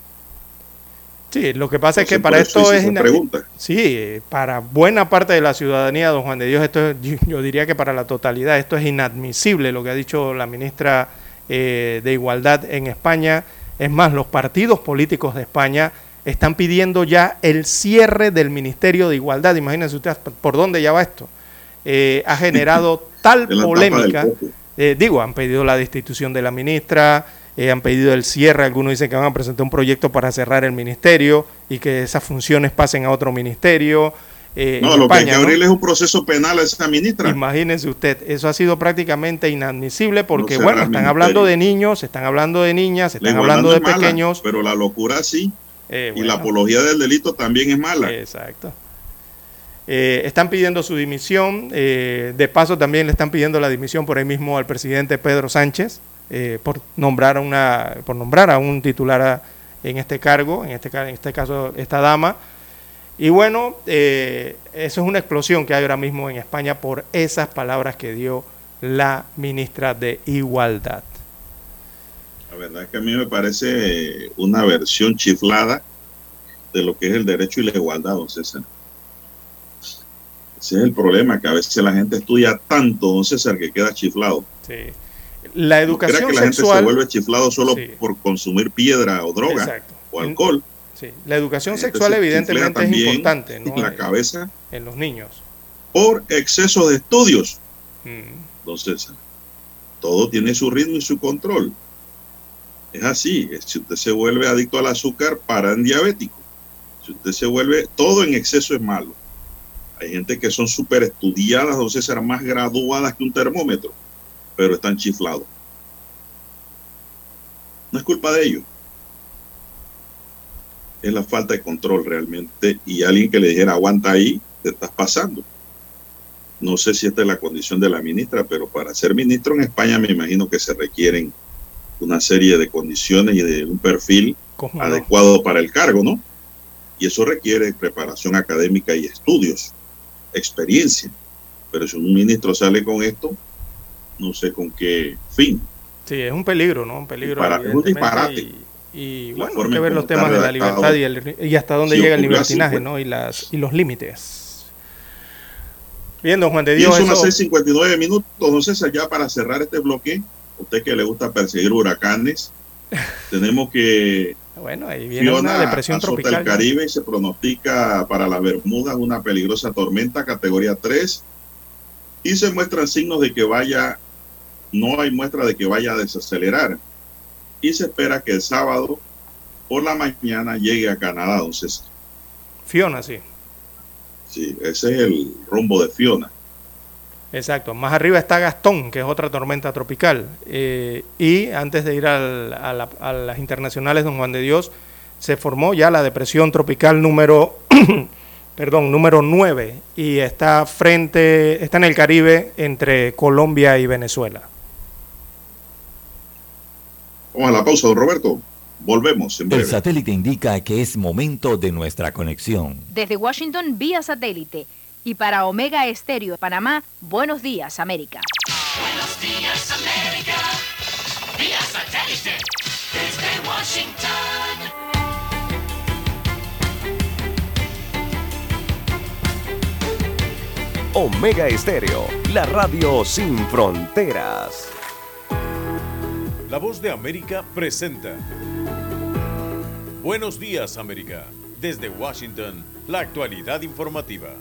Sí, lo que pasa es que para esto es... Pregunta. Sí, para buena parte de la ciudadanía, don Juan de Dios, esto [laughs] yo diría que para la totalidad, esto es inadmisible lo que ha dicho la ministra eh, de Igualdad en España. Es más, los partidos políticos de España están pidiendo ya el cierre del Ministerio de Igualdad. Imagínense ustedes por dónde ya va esto. Eh, ha generado [laughs] tal polémica. Eh, digo, han pedido la destitución de la ministra, eh, han pedido el cierre, algunos dicen que van a presentar un proyecto para cerrar el ministerio y que esas funciones pasen a otro ministerio. Eh, no, lo que hay que abrirle es un proceso penal a esa ministra. Imagínense usted, eso ha sido prácticamente inadmisible porque, bueno, están hablando de niños, están hablando de niñas, están hablando de pequeños. pero la locura sí. Eh, y la apología del delito también es mala. Exacto. están pidiendo su dimisión. de paso, también le están pidiendo la dimisión por ahí mismo al presidente Pedro Sánchez. Eh, por nombrar a una por nombrar a un titular en este cargo, en este, en este caso esta dama. Y bueno, eh, eso es una explosión que hay ahora mismo en España por esas palabras que dio la ministra de Igualdad. La verdad es que a mí me parece una versión chiflada de lo que es el derecho y la igualdad, don César. Ese es el problema, que a veces la gente estudia tanto, don César, que queda chiflado. Sí. La educación que la gente se vuelve chiflado solo por consumir piedra o droga o alcohol. Sí. La educación sexual evidentemente es importante. ¿no? En la cabeza. En los niños. Por exceso de estudios. Mm. Entonces, todo tiene su ritmo y su control. Es así. Si usted se vuelve adicto al azúcar, para en diabético. Si usted se vuelve, todo en exceso es malo. Hay gente que son súper estudiadas, don César, más graduadas que un termómetro pero están chiflados. No es culpa de ellos. Es la falta de control realmente y alguien que le dijera aguanta ahí, te estás pasando. No sé si esta es la condición de la ministra, pero para ser ministro en España me imagino que se requieren una serie de condiciones y de un perfil adecuado para el cargo, ¿no? Y eso requiere preparación académica y estudios, experiencia. Pero si un ministro sale con esto, no sé con qué fin. Sí, es un peligro, ¿no? Un peligro. Para, un disparate. Y, bueno, hay que ver los temas de la libertad y, hasta dónde llega el libertinaje. ¿no? Y, las, y los límites. Bien, don Juan de Dios. son las 6:59 minutos, César, ya para cerrar este bloque, usted que le gusta perseguir huracanes, [laughs] tenemos que Bueno, ahí viene Fiona una depresión tropical. el Caribe y se pronostica para las Bermudas una peligrosa tormenta categoría 3 y se muestran signos de que vaya, no hay muestra de que vaya a desacelerar y se espera que el sábado por la mañana llegue a Canadá. Entonces, Fiona, sí. sí, ese es el rumbo de Fiona. Exacto. Más arriba está Gastón, que es otra tormenta tropical. Eh, y antes de ir al- a, la- a las internacionales Don Juan de Dios, se formó ya la depresión tropical número, [coughs] perdón, número 9 y está frente, está en el Caribe entre Colombia y Venezuela. Vamos a la pausa, don Roberto. Volvemos en El breve. satélite indica que es momento de nuestra conexión. Desde Washington vía satélite y para Omega Estéreo de Panamá, buenos días América. Buenos días, América. Vía satélite. Desde Washington. Omega Estéreo, la radio sin fronteras. La voz de América presenta. Buenos días, América. Desde Washington, la actualidad informativa.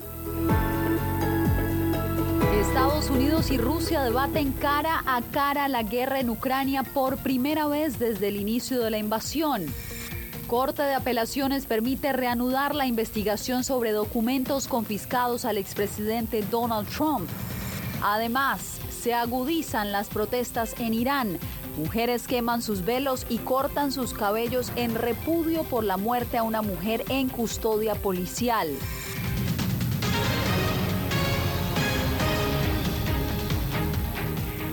Estados Unidos y Rusia debaten cara a cara la guerra en Ucrania por primera vez desde el inicio de la invasión. Corte de Apelaciones permite reanudar la investigación sobre documentos confiscados al expresidente Donald Trump. Además, se agudizan las protestas en Irán. Mujeres queman sus velos y cortan sus cabellos en repudio por la muerte a una mujer en custodia policial.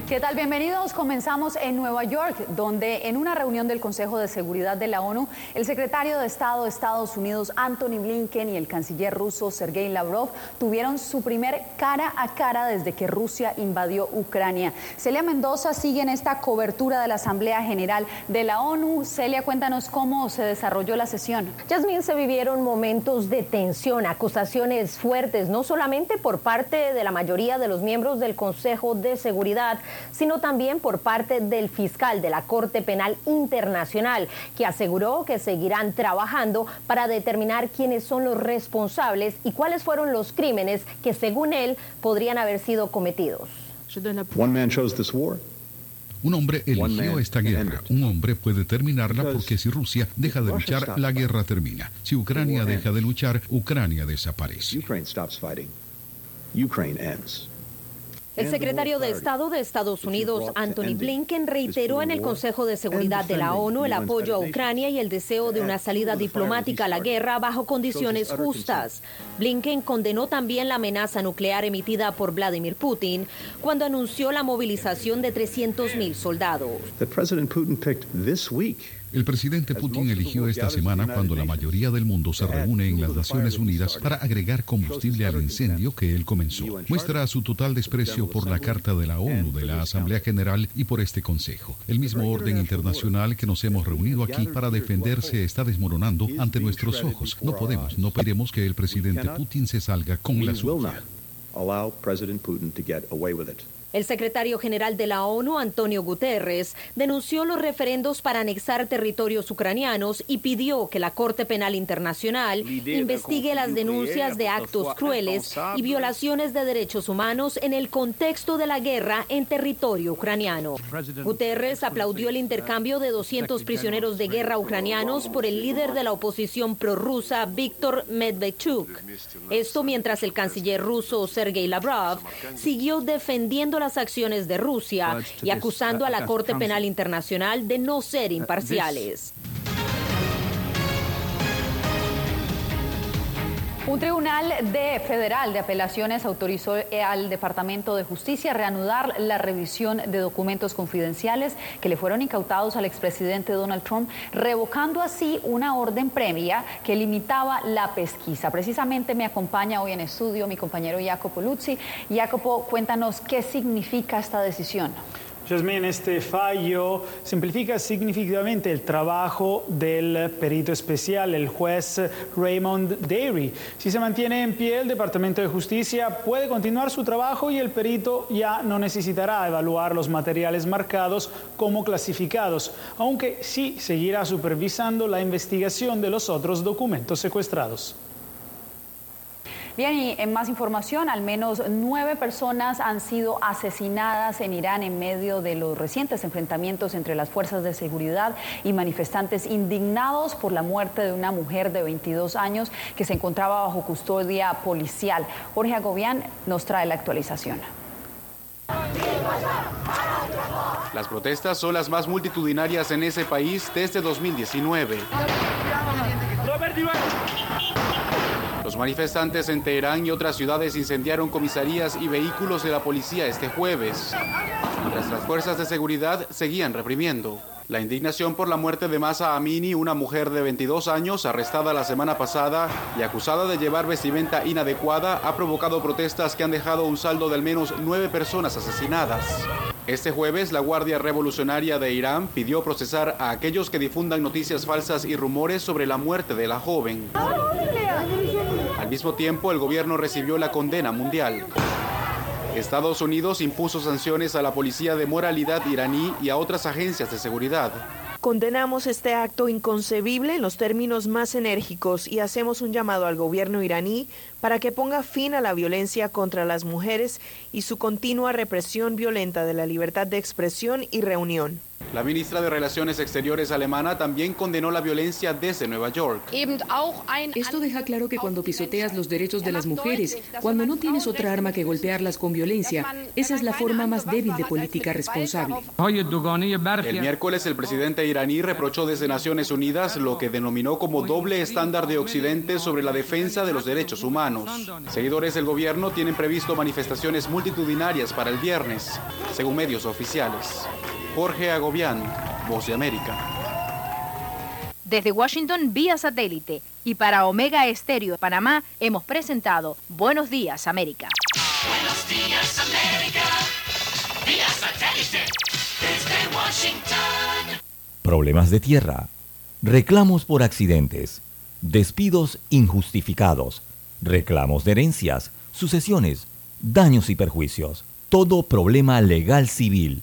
¿Qué tal? Bienvenidos. Comenzamos en Nueva York, donde en una reunión del Consejo de Seguridad de la ONU, el secretario de Estado de Estados Unidos, Anthony Blinken, y el canciller ruso, Sergei Lavrov, tuvieron su primer cara a cara desde que Rusia invadió Ucrania. Celia Mendoza sigue en esta cobertura de la Asamblea General de la ONU. Celia, cuéntanos cómo se desarrolló la sesión. Yasmín, se vivieron momentos de tensión, acusaciones fuertes, no solamente por parte de la mayoría de los miembros del Consejo de Seguridad, sino también por parte del fiscal de la Corte Penal Internacional, que aseguró que seguirán trabajando para determinar quiénes son los responsables y cuáles fueron los crímenes que, según él, podrían haber sido cometidos. One man chose this war. Un hombre eligió esta guerra. Un hombre puede terminarla porque si Rusia deja de luchar, la guerra termina. Si Ucrania deja de luchar, Ucrania desaparece. El secretario de Estado de Estados Unidos, Anthony Blinken, reiteró en el Consejo de Seguridad de la ONU el apoyo a Ucrania y el deseo de una salida diplomática a la guerra bajo condiciones justas. Blinken condenó también la amenaza nuclear emitida por Vladimir Putin cuando anunció la movilización de 300.000 soldados. El presidente Putin eligió esta semana cuando la mayoría del mundo se reúne en las Naciones Unidas para agregar combustible al incendio que él comenzó. Muestra su total desprecio por la Carta de la ONU, de la Asamblea General y por este Consejo. El mismo orden internacional que nos hemos reunido aquí para defender se está desmoronando ante nuestros ojos. No podemos, no queremos que el presidente Putin se salga con la suya. El secretario general de la ONU, Antonio Guterres, denunció los referendos para anexar territorios ucranianos y pidió que la Corte Penal Internacional investigue las denuncias de actos crueles y violaciones de derechos humanos en el contexto de la guerra en territorio ucraniano. Guterres aplaudió el intercambio de 200 prisioneros de guerra ucranianos por el líder de la oposición prorrusa, Víctor Medvedchuk. Esto mientras el canciller ruso, Sergei Lavrov, siguió defendiendo las acciones de Rusia y acusando a la Corte Penal Internacional de no ser imparciales. Un tribunal de federal de apelaciones autorizó al Departamento de Justicia reanudar la revisión de documentos confidenciales que le fueron incautados al expresidente Donald Trump, revocando así una orden previa que limitaba la pesquisa. Precisamente me acompaña hoy en estudio mi compañero Jacopo Luzzi. Jacopo, cuéntanos qué significa esta decisión. Jasmine, este fallo simplifica significativamente el trabajo del perito especial, el juez Raymond Dairy. Si se mantiene en pie, el Departamento de Justicia puede continuar su trabajo y el perito ya no necesitará evaluar los materiales marcados como clasificados, aunque sí seguirá supervisando la investigación de los otros documentos secuestrados. Bien, y en más información, al menos nueve personas han sido asesinadas en Irán en medio de los recientes enfrentamientos entre las fuerzas de seguridad y manifestantes indignados por la muerte de una mujer de 22 años que se encontraba bajo custodia policial. Jorge Agobián nos trae la actualización. Las protestas son las más multitudinarias en ese país desde 2019. Manifestantes en Teherán y otras ciudades incendiaron comisarías y vehículos de la policía este jueves, mientras las fuerzas de seguridad seguían reprimiendo. La indignación por la muerte de Masa Amini, una mujer de 22 años arrestada la semana pasada y acusada de llevar vestimenta inadecuada, ha provocado protestas que han dejado un saldo de al menos nueve personas asesinadas. Este jueves, la Guardia Revolucionaria de Irán pidió procesar a aquellos que difundan noticias falsas y rumores sobre la muerte de la joven. Al mismo tiempo, el gobierno recibió la condena mundial. Estados Unidos impuso sanciones a la Policía de Moralidad iraní y a otras agencias de seguridad. Condenamos este acto inconcebible en los términos más enérgicos y hacemos un llamado al gobierno iraní para que ponga fin a la violencia contra las mujeres y su continua represión violenta de la libertad de expresión y reunión. La ministra de Relaciones Exteriores alemana también condenó la violencia desde Nueva York. Esto deja claro que cuando pisoteas los derechos de las mujeres, cuando no tienes otra arma que golpearlas con violencia, esa es la forma más débil de política responsable. El miércoles el presidente iraní reprochó desde Naciones Unidas lo que denominó como doble estándar de Occidente sobre la defensa de los derechos humanos. Seguidores del gobierno tienen previsto manifestaciones multitudinarias para el viernes, según medios oficiales. Jorge Agobián, Voz de América. Desde Washington vía satélite y para Omega Estéreo de Panamá hemos presentado Buenos Días América. Buenos días, América. Vía satélite. Desde Washington. Problemas de tierra, reclamos por accidentes, despidos injustificados, reclamos de herencias, sucesiones, daños y perjuicios. Todo problema legal civil,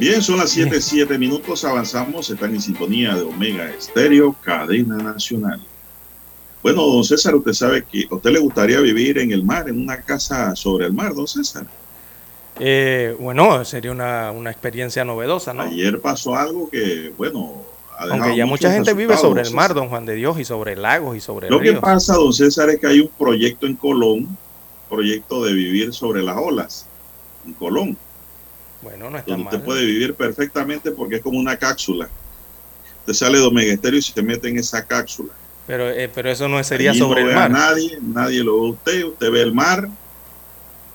Bien, son las 7, 7 minutos, avanzamos, están en sintonía de Omega Estéreo, cadena nacional. Bueno, don César, usted sabe que a usted le gustaría vivir en el mar, en una casa sobre el mar, don César. Eh, bueno, sería una, una experiencia novedosa, ¿no? Ayer pasó algo que, bueno, ha Aunque ya mucha gente vive sobre el mar, don Juan de Dios, y sobre lagos y sobre Lo que pasa, don César, es que hay un proyecto en Colón, proyecto de vivir sobre las olas, en Colón, Bueno, no está donde usted mal. puede vivir perfectamente porque es como una cápsula. Usted sale de Omega Estéreo y se mete en esa cápsula. Pero, eh, pero eso no sería Allí sobre no el ve a mar. nadie, nadie lo ve a usted, usted ve el mar,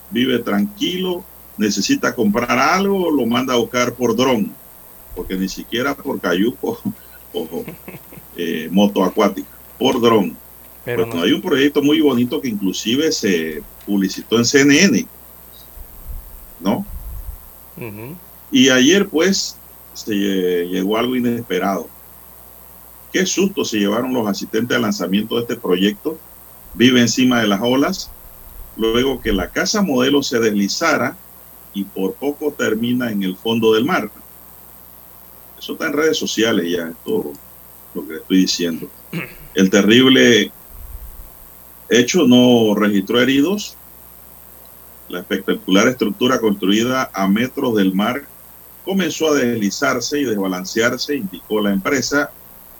vive tranquilo, necesita comprar algo, lo manda a buscar por dron, porque ni siquiera por cayuco [laughs] o eh, moto acuática, por dron. Pero Bueno, hay un proyecto muy bonito que inclusive se publicitó en CNN, ¿no? Y ayer, pues, se lle- llegó algo inesperado. Qué susto se llevaron los asistentes al lanzamiento de este proyecto. Vive encima de las olas. Luego que la casa modelo se deslizara y por poco termina en el fondo del mar. Eso está en redes sociales ya, todo lo que estoy diciendo. El terrible hecho no registró heridos. La espectacular estructura construida a metros del mar comenzó a deslizarse y desbalancearse, indicó la empresa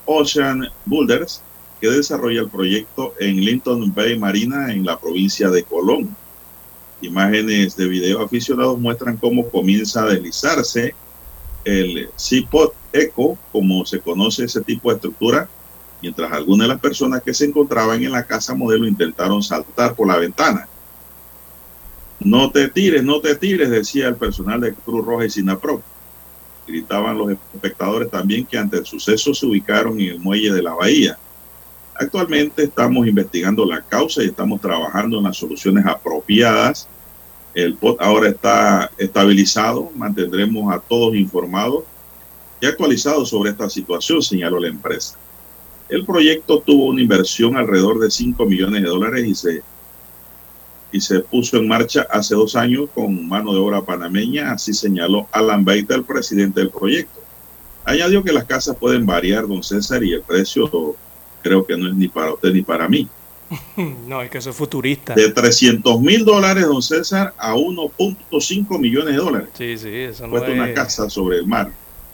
Ocean Builders, que desarrolla el proyecto en Linton Bay Marina, en la provincia de Colón. Imágenes de video aficionados muestran cómo comienza a deslizarse el Seaport Eco, como se conoce ese tipo de estructura, mientras algunas de las personas que se encontraban en la casa modelo intentaron saltar por la ventana. No te tires, no te tires, decía el personal de Cruz Roja y Sinapro. Gritaban los espectadores también que ante el suceso se ubicaron en el muelle de la bahía. Actualmente estamos investigando la causa y estamos trabajando en las soluciones apropiadas. El POT ahora está estabilizado, mantendremos a todos informados y actualizados sobre esta situación, señaló la empresa. El proyecto tuvo una inversión alrededor de 5 millones de dólares y se, y se puso en marcha hace dos años con mano de obra panameña, así señaló Alan Beita, el presidente del proyecto. Añadió que las casas pueden variar, don César, y el precio creo que no es ni para usted ni para mí. [laughs] No, es que eso es futurista. De 300 mil dólares, don César, a 1.5 millones de dólares. Sí, sí, eso no es, una casa sobre el mar.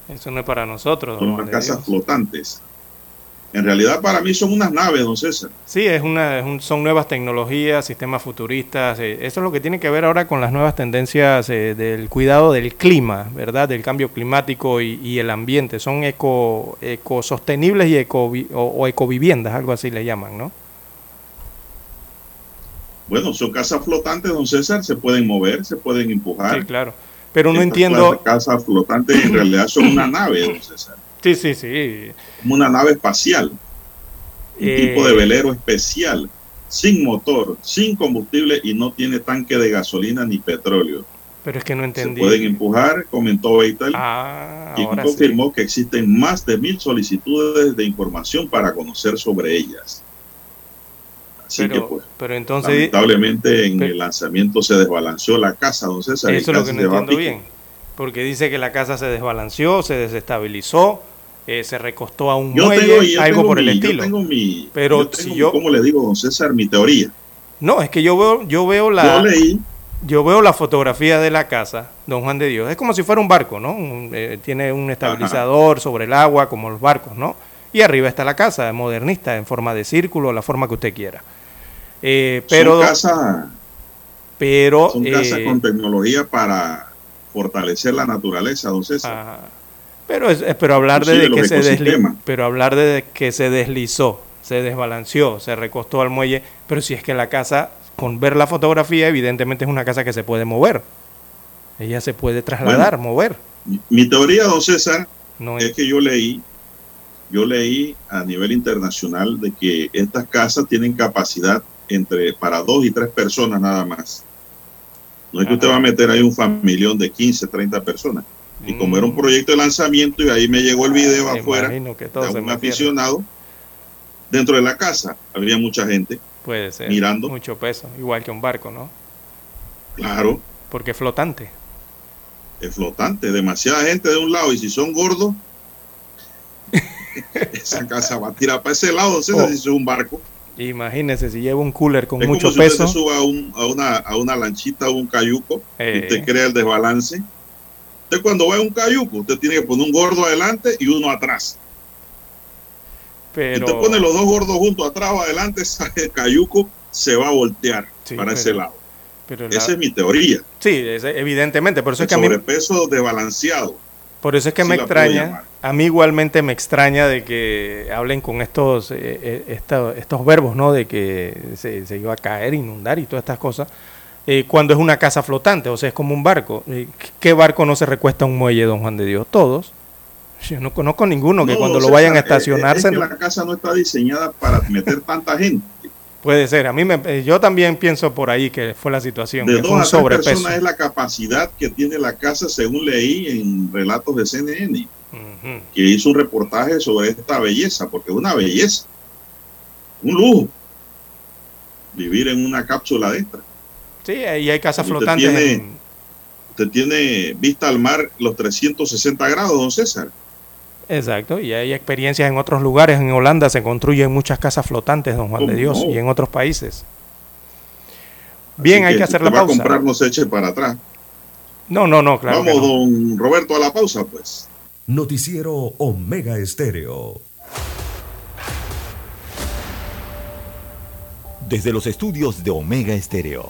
eso no es para nosotros. Son de casas Dios. flotantes. En realidad, para mí son unas naves, don César. Sí, es una, es un- son nuevas tecnologías, sistemas futuristas. eh, eso es lo que tiene que ver ahora con las nuevas tendencias eh, del cuidado del clima, ¿verdad? Del cambio climático y, y el ambiente. Son eco, ecosostenibles y eco, o, o ecoviviendas, algo así le llaman, ¿no? Bueno, son casas flotantes, don César, se pueden mover, se pueden empujar. Sí, claro. Pero no Estas entiendo. Casas flotantes en realidad son una nave, don César. Sí, sí, sí. Como una nave espacial. Un Eh, tipo de velero especial, sin motor, sin combustible y no tiene tanque de gasolina ni petróleo. Pero es que no Se entendí. pueden empujar, comentó Beitel, Ah, y sí. confirmó que existen más de mil solicitudes de información para conocer sobre ellas. Así Pero, que pues, pero entonces. lamentablemente en pero- el lanzamiento se desbalanceó la casa, don César. Eso es lo que no se entiendo bien. Porque dice que la casa se desbalanceó, se desestabilizó, eh, se recostó a un Yo muelle, tengo, yo algo tengo por el estilo. Yo tengo mi, Pero yo tengo si mi- yo- ¿cómo le digo, don César? Mi teoría. No, es que yo veo, yo veo la. Yo leí, yo veo la fotografía de la casa, Don Juan de Dios. Es como si fuera un barco, ¿no? Un- eh, tiene un estabilizador sobre el agua, como los barcos, ¿no? Y arriba está la casa, modernista, en forma de círculo, la forma que usted quiera. Eh, pero, son casas, pero, son eh, con tecnología para fortalecer la naturaleza, don César. Ajá. Pero, es, es- pero hablar de, que se desli- ecosistemas. pero hablar de que se deslizó, se desbalanceó, se recostó al muelle, pero si es que la casa, con ver la fotografía, evidentemente es una casa que se puede mover. Ella se puede trasladar, mover. Mi teoría, don César, No es que yo leí, yo leí a nivel internacional de que estas casas tienen capacidad entre para dos y tres personas nada más. No es que usted va a meter ahí un familión de 15, 30 personas. Y como era un proyecto de lanzamiento y ahí me llegó el video Mm. Me afuera de un aficionado, dentro de la casa había mucha gente, Puede ser. mirando. Mucho peso, igual que un barco, ¿no? claro, Porque es flotante. es flotante, demasiada gente de un lado y si son gordos, [laughs] esa casa va a tirar para ese lado, César, Oh. si es un barco. Imagínese si lleva un cooler con es mucho como si peso. usted se suba a, un- a una, a una lanchita o un cayuco Eh. y usted crea el desbalance. Usted cuando a un cayuco, usted tiene que poner un gordo adelante y uno atrás. Si pero usted pone los dos gordos juntos atrás o adelante, [laughs] el cayuco se va a voltear Sí, para pero- ese lado. pero la- Esa es mi teoría. Sí, es- evidentemente, por eso El es que a mí, sobrepeso desbalanceado. por eso es que sí me extraña, a mí igualmente me extraña de que hablen con estos eh, eh, esta- estos verbos, ¿no? De que se, se iba a caer, inundar y todas estas cosas, eh, cuando es una casa flotante, o sea, es como un barco. Eh, ¿Qué barco no se recuesta a un muelle, don Juan de Dios? Todos. Yo no conozco ninguno que No, cuando lo sea, vayan a eh, estacionarse... es que la casa no está diseñada para meter tanta gente. Puede ser, a mí me, yo también pienso por ahí que fue la situación, De que dos fue un a tres sobrepeso. personas es la capacidad que tiene la casa, según leí en relatos de CNN, que hizo un reportaje sobre esta belleza, porque es una belleza, un lujo, vivir en una cápsula de esta. Sí, ahí hay casas Usted flotantes. tiene- en- Usted tiene vista al mar los 360 grados, don César. Exacto, y hay experiencias en otros lugares. En Holanda se construyen muchas casas flotantes, don Juan de ¿Cómo Dios, no? y en otros países. Bien, Así hay que hacer la va a pausa. comprar, no se eche para atrás. No, no, no, claro. Vamos, don Roberto, a la pausa, pues. Noticiero Omega Estéreo. Desde los estudios de Omega Estéreo,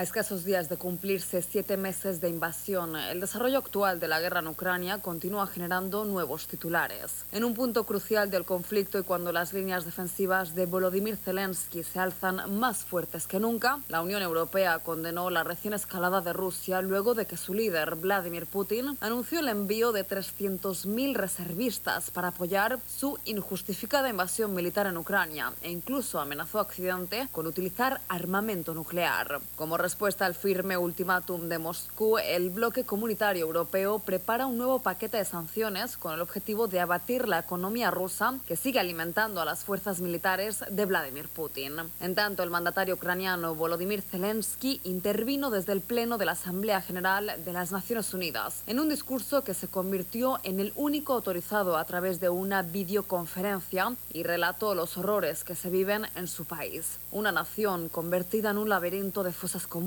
A escasos días de cumplirse siete meses de invasión, el desarrollo actual de la guerra en Ucrania continúa generando nuevos titulares. En un punto crucial del conflicto y cuando las líneas defensivas de Volodymyr Zelensky se alzan más fuertes que nunca, la Unión Europea condenó la recién escalada de Rusia luego de que su líder, Vladimir Putin, anunció el envío de 300.000 reservistas para apoyar su injustificada invasión militar en Ucrania e incluso amenazó a Occidente con utilizar armamento nuclear. Como respuesta al firme ultimátum de Moscú, el bloque comunitario europeo prepara un nuevo paquete de sanciones con el objetivo de abatir la economía rusa que sigue alimentando a las fuerzas militares de Vladimir Putin. En tanto, el mandatario ucraniano Volodymyr Zelensky intervino desde el Pleno de la Asamblea General de las Naciones Unidas en un discurso que se convirtió en el único autorizado a través de una videoconferencia y relató los horrores que se viven en su país. Una nación convertida en un laberinto de fosas comunes,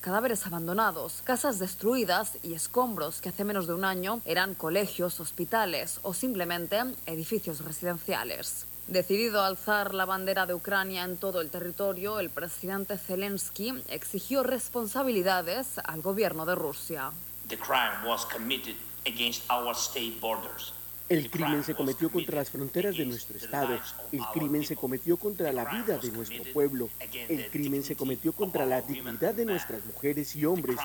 cadáveres abandonados, casas destruidas y escombros que hace menos de un año eran colegios, hospitales o simplemente edificios residenciales. Decidido a alzar la bandera de Ucrania en todo el territorio, el presidente Zelensky exigió responsabilidades al gobierno de Rusia. The crime was committed against our state borders. El crimen se cometió contra las fronteras de nuestro Estado. El crimen se cometió contra la vida de nuestro pueblo. El crimen se cometió contra la dignidad de nuestras mujeres y hombres.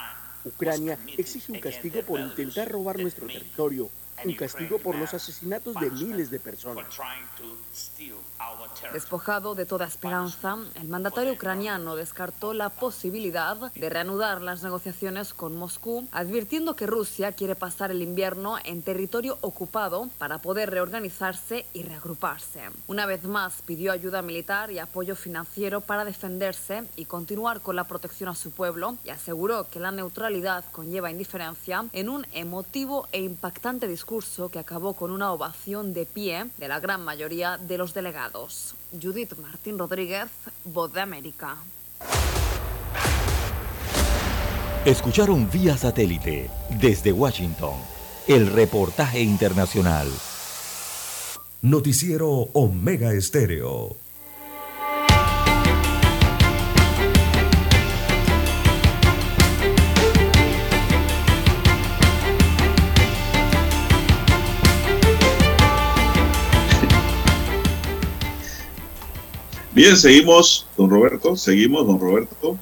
Ucrania exige un castigo por intentar robar nuestro territorio. Un castigo por los asesinatos de miles de personas. Despojado de toda esperanza, el mandatario ucraniano descartó la posibilidad de reanudar las negociaciones con Moscú, advirtiendo que Rusia quiere pasar el invierno en territorio ocupado para poder reorganizarse y reagruparse. Una vez más pidió ayuda militar y apoyo financiero para defenderse y continuar con la protección a su pueblo y aseguró que la neutralidad conlleva indiferencia en un emotivo e impactante discurso que acabó con una ovación de pie de la gran mayoría de los delegados. Judith Martín Rodríguez, Voz de América. Escucharon vía satélite desde Washington el reportaje internacional. Noticiero Omega Estéreo. Bien, seguimos, don Roberto, seguimos, don Roberto.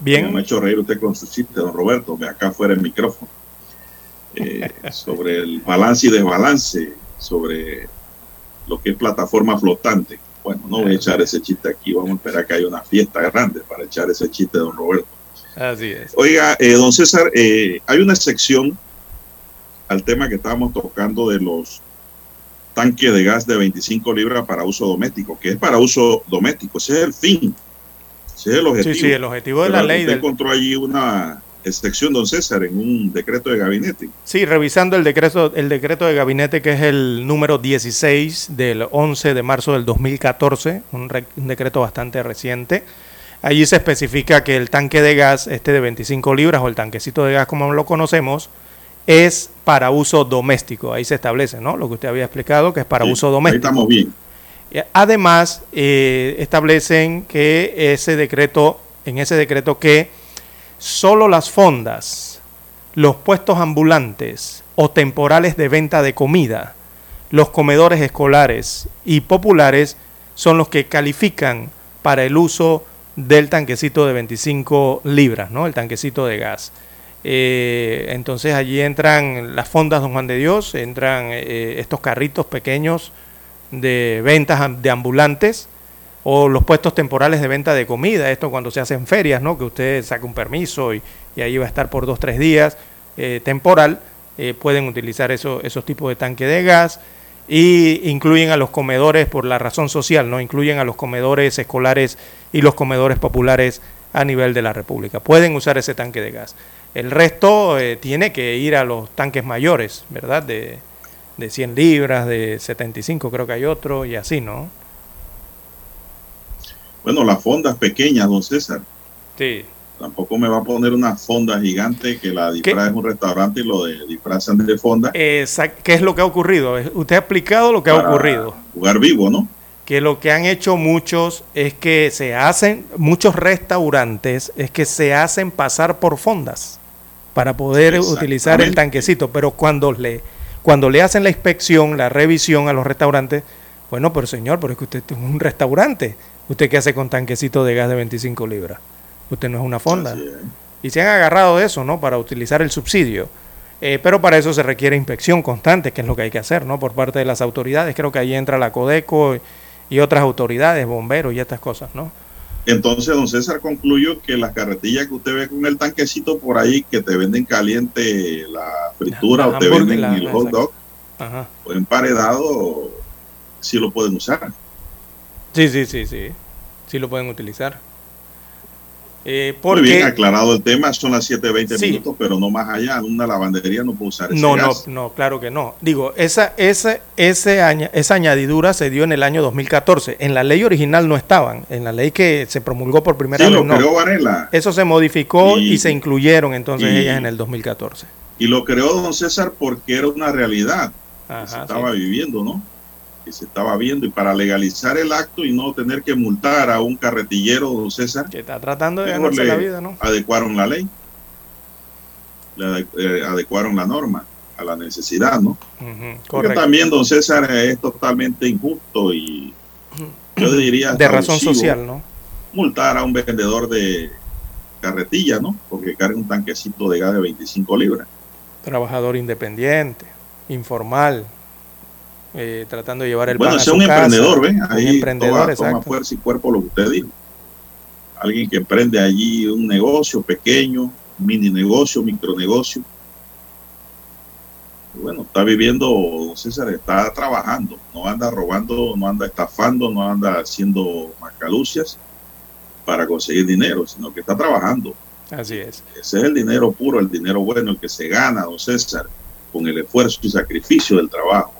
Bien. Me ha hecho reír usted con su chiste, don Roberto, acá fuera el micrófono. Eh, [laughs] sobre el balance y desbalance, sobre lo que es plataforma flotante. Bueno, no voy a echar ese chiste aquí, vamos a esperar que haya una fiesta grande para echar ese chiste, don Roberto. Así es. Oiga, eh, don César, eh, hay una sección al tema que estábamos tocando de los tanques de gas de 25 libras para uso doméstico, que es para uso doméstico, ese es el fin, ese es el objetivo. Sí, sí, el objetivo de la ley Usted del- encontró allí una excepción, don César, en un decreto de gabinete. Sí, revisando el decreto, el decreto de gabinete que es el número 16 del 11 de marzo del 2014, un, re- un decreto bastante reciente. Allí se especifica que el tanque de gas, este de 25 libras o el tanquecito de gas como lo conocemos, es para uso doméstico. Ahí se establece, ¿no? Lo que usted había explicado, que es para Sí, uso ahí doméstico. estamos bien. Y Además, eh, establecen que ese decreto, en ese decreto que solo las fondas, los puestos ambulantes o temporales de venta de comida, los comedores escolares y populares son los que califican para el uso del tanquecito de 25 libras, ¿no? El tanquecito de gas. Eh, entonces allí entran las fondas Don Juan de Dios, entran eh, estos carritos pequeños de ventas de ambulantes o los puestos temporales de venta de comida, esto cuando se hacen ferias, ¿no? que usted saca un permiso y, ahí va a estar por dos, tres días eh, temporal, pueden utilizar eso- esos tipos de tanque de gas y incluyen a los comedores por la razón social, ¿no? incluyen a los comedores escolares y los comedores populares a nivel de la República. Pueden usar ese tanque de gas. El resto eh, tiene que ir a los tanques mayores, ¿verdad? De, de 100 libras, de 75 creo que hay otro y así, ¿no? Bueno, las fondas pequeñas, don César. Sí. Tampoco me va a poner una fonda gigante que la disfraz es un restaurante y lo de, disfrazan de fonda. Exacto. ¿Qué es lo que ha ocurrido? Usted ha explicado lo que ha ocurrido. Jugar vivo, ¿no? Que lo que han hecho muchos es que se hacen, muchos restaurantes, es que se hacen pasar por fondas para poder utilizar el tanquecito. Pero cuando le, cuando le hacen la inspección, la revisión a los restaurantes, bueno, pero señor, pero es que usted es un restaurante. ¿Usted qué hace con tanquecito de gas de 25 libras? Usted no es una fonda. Y se han agarrado de eso, ¿no? Para utilizar el subsidio. Eh, pero para eso se requiere inspección constante, que es lo que hay que hacer, ¿no? Por parte de las autoridades. Creo que ahí entra la Codeco y otras autoridades, bomberos y estas cosas, ¿no? Entonces, don César concluyó que las carretillas que usted ve con el tanquecito por ahí, que te venden caliente la fritura La- o te venden el hot dog Ajá. o emparedado, sí lo pueden usar. Sí, sí, sí, sí. Sí lo pueden utilizar. Eh, Muy porque bien aclarado el tema, son las 7.20 Sí. minutos, pero no más allá, una lavandería no puede usar ese No, no, gas. no, claro que no. Digo, esa, ese, ese aña- esa añadidura se dio en el año 2014. En la ley original no estaban. En la ley que se promulgó por primera Sí, vez lo no. creó Varela. Eso se modificó y, Y- se incluyeron entonces y- ellas en el 2014. Y lo creó don César porque era una realidad que se estaba viviendo, ¿no? Que se estaba viendo y para legalizar el acto y no tener que multar a un carretillero, don César, Que está tratando de ganarse la vida, ¿no? adecuaron la ley, le eh, adecuaron la norma a la necesidad, ¿no? Porque también, don César, eh, es totalmente injusto y yo diría De razón abusivo social, ¿no? multar a un vendedor de carretilla, ¿no? Porque carga un tanquecito de gas de 25 libras. Trabajador independiente, informal, eh, tratando de llevar el Bueno, pan a su un casa. emprendedor, ¿ven? Un Ahí emprendedor, toma, fuerza y cuerpo lo que usted dijo. Alguien que emprende allí un negocio pequeño, mini negocio, micronegocio. Bueno, está viviendo, don César, está trabajando, no anda robando, no anda estafando, no anda haciendo macalucias para conseguir dinero, sino que está trabajando. Así es. Ese es el dinero puro, el dinero bueno, el que se gana, don César, con el esfuerzo y sacrificio del trabajo.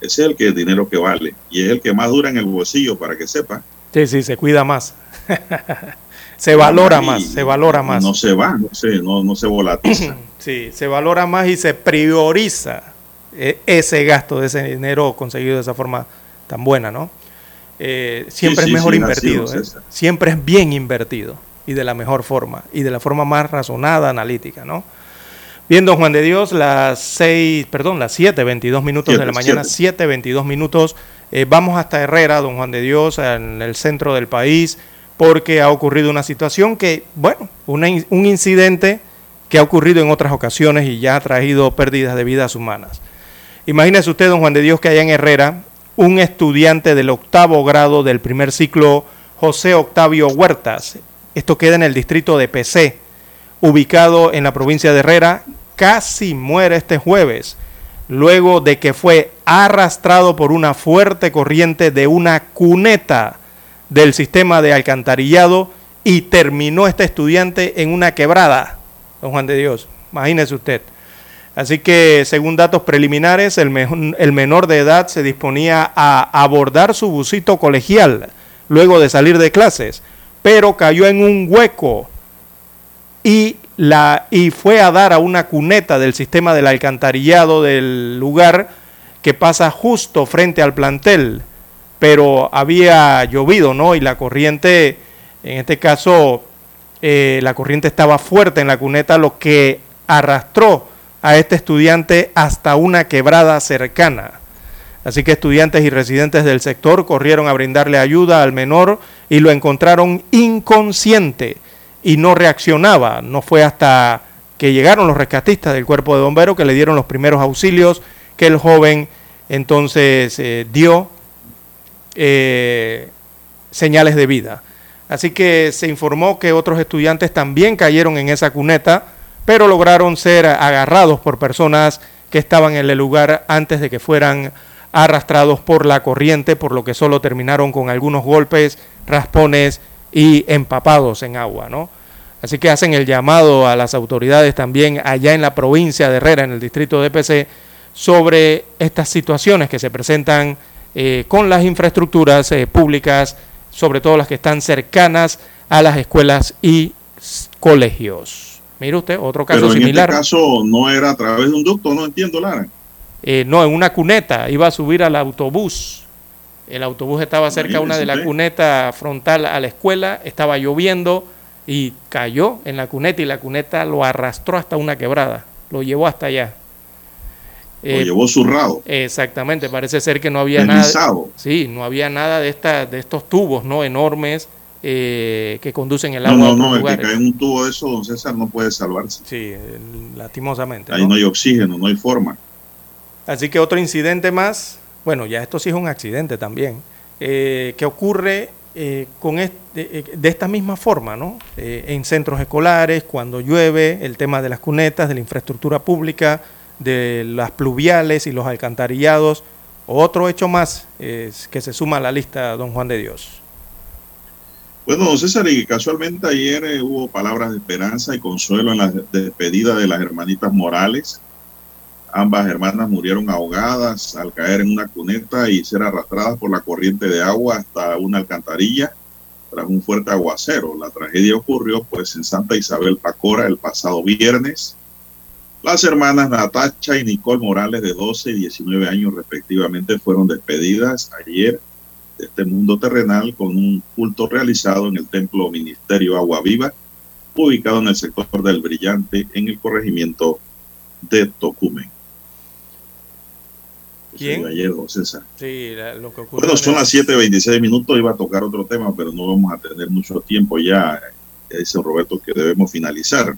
Ese es el que el dinero que vale y es el que más dura en el bolsillo para que sepa. Sí, sí, se cuida más. [laughs] se valora más, se valora más. No se va, no se, no, no se volatiza. [clears throat] Sí, se valora más y se prioriza eh, ese gasto de ese dinero conseguido de esa forma tan buena, ¿no? Eh, siempre Sí, es mejor sí, invertido, ¿eh? Siempre es bien invertido y de la mejor forma y de la forma más razonada, analítica, ¿no? Bien, don Juan de Dios, las 6, perdón, las 7, 22 minutos de la mañana, 7, 22 minutos. Eh, vamos hasta Herrera, don Juan de Dios, en el centro del país, porque ha ocurrido una situación que, bueno, una un incidente que ha ocurrido en otras ocasiones y ya ha traído pérdidas de vidas humanas. Imagínese usted, don Juan de Dios, que allá en Herrera, un estudiante del octavo grado del primer ciclo, José Octavio Huertas, esto queda en el distrito de PC, ubicado en la provincia de Herrera, casi muere este jueves, luego de que fue arrastrado por una fuerte corriente de una cuneta del sistema de alcantarillado y terminó este estudiante en una quebrada, don Juan de Dios, imagínese usted. Así que, según datos preliminares, el, el menor de edad se disponía a abordar su busito colegial luego de salir de clases, pero cayó en un hueco y, fue a dar a una cuneta del sistema del alcantarillado del lugar que pasa justo frente al plantel, pero había llovido, ¿no? Y la corriente, en este caso, eh, la corriente estaba fuerte en la cuneta, lo que arrastró a este estudiante hasta una quebrada cercana. Así que estudiantes y residentes del sector corrieron a brindarle ayuda al menor y lo encontraron inconsciente y no reaccionaba. No fue hasta que llegaron los rescatistas del cuerpo de bomberos que le dieron los primeros auxilios que el joven entonces eh, dio eh, señales de vida. Así que se informó que otros estudiantes también cayeron en esa cuneta, pero lograron ser agarrados por personas que estaban en el lugar antes de que fueran arrastrados por la corriente, por lo que solo terminaron con algunos golpes, raspones y empapados en agua, ¿no? Así que hacen el llamado a las autoridades también allá en la provincia de Herrera, en el distrito de PC, sobre estas situaciones que se presentan eh, con las infraestructuras eh, públicas, sobre todo las que están cercanas a las escuelas y colegios. Mire usted, otro caso Pero en similar. este caso no era a través de un ducto, no entiendo, Lara. Eh, no, en una cuneta, iba a subir al autobús. El autobús estaba cerca una de la cuneta frontal a la escuela, estaba lloviendo y cayó en la cuneta y la cuneta lo arrastró hasta una quebrada, lo llevó hasta allá. Lo llevó zurrado. Exactamente, parece ser que no había Deslizado. nada. Sí, no había nada de esta, de estos tubos, ¿no? Enormes eh, que conducen el No, agua no, otros no, el que cae en un tubo de eso, don César, no puede salvarse. Sí, eh, lastimosamente. Ahí ¿no? no hay oxígeno, no hay forma. Así que otro incidente más, bueno, ya esto sí es un accidente también, eh, que ocurre eh, con este- eh, de esta misma forma, ¿no? En centros escolares, cuando llueve, el tema de las cunetas, de la infraestructura pública, de las pluviales y los alcantarillados. Otro hecho más que se suma a la lista, don Juan de Dios. Bueno, César, y casualmente ayer hubo palabras de esperanza y consuelo en la despedida de las hermanitas Morales. Ambas hermanas murieron ahogadas al caer en una cuneta y ser arrastradas por la corriente de agua hasta una alcantarilla tras un fuerte aguacero. La tragedia ocurrió pues en Santa Isabel Pacora el pasado viernes. Las hermanas Natacha y Nicole Morales de 12 y 19 años respectivamente fueron despedidas ayer de este mundo terrenal con un culto realizado en el Templo Ministerio Agua Viva, ubicado en el sector del Brillante, en el corregimiento de Tocumen. ¿Quién? don César. Sí, la- lo que ocurre. Bueno, son las 7.26 minutos, iba a tocar otro tema, pero no vamos a tener mucho tiempo ya. Ya dice Roberto que debemos finalizar.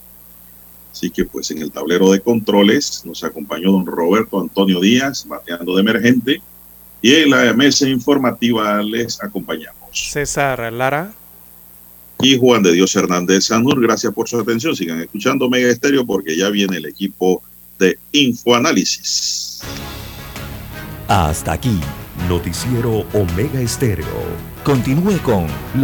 Así que pues en el tablero de controles nos acompañó don Roberto Antonio Díaz, bateando de emergente, y en la mesa informativa les acompañamos. César Lara. Y Juan de Dios Hernández Sanur, gracias por su atención. Sigan escuchando Mega Estéreo porque ya viene el equipo de Infoanálisis. Hasta aquí. Noticiero Omega Estéreo. Continúe con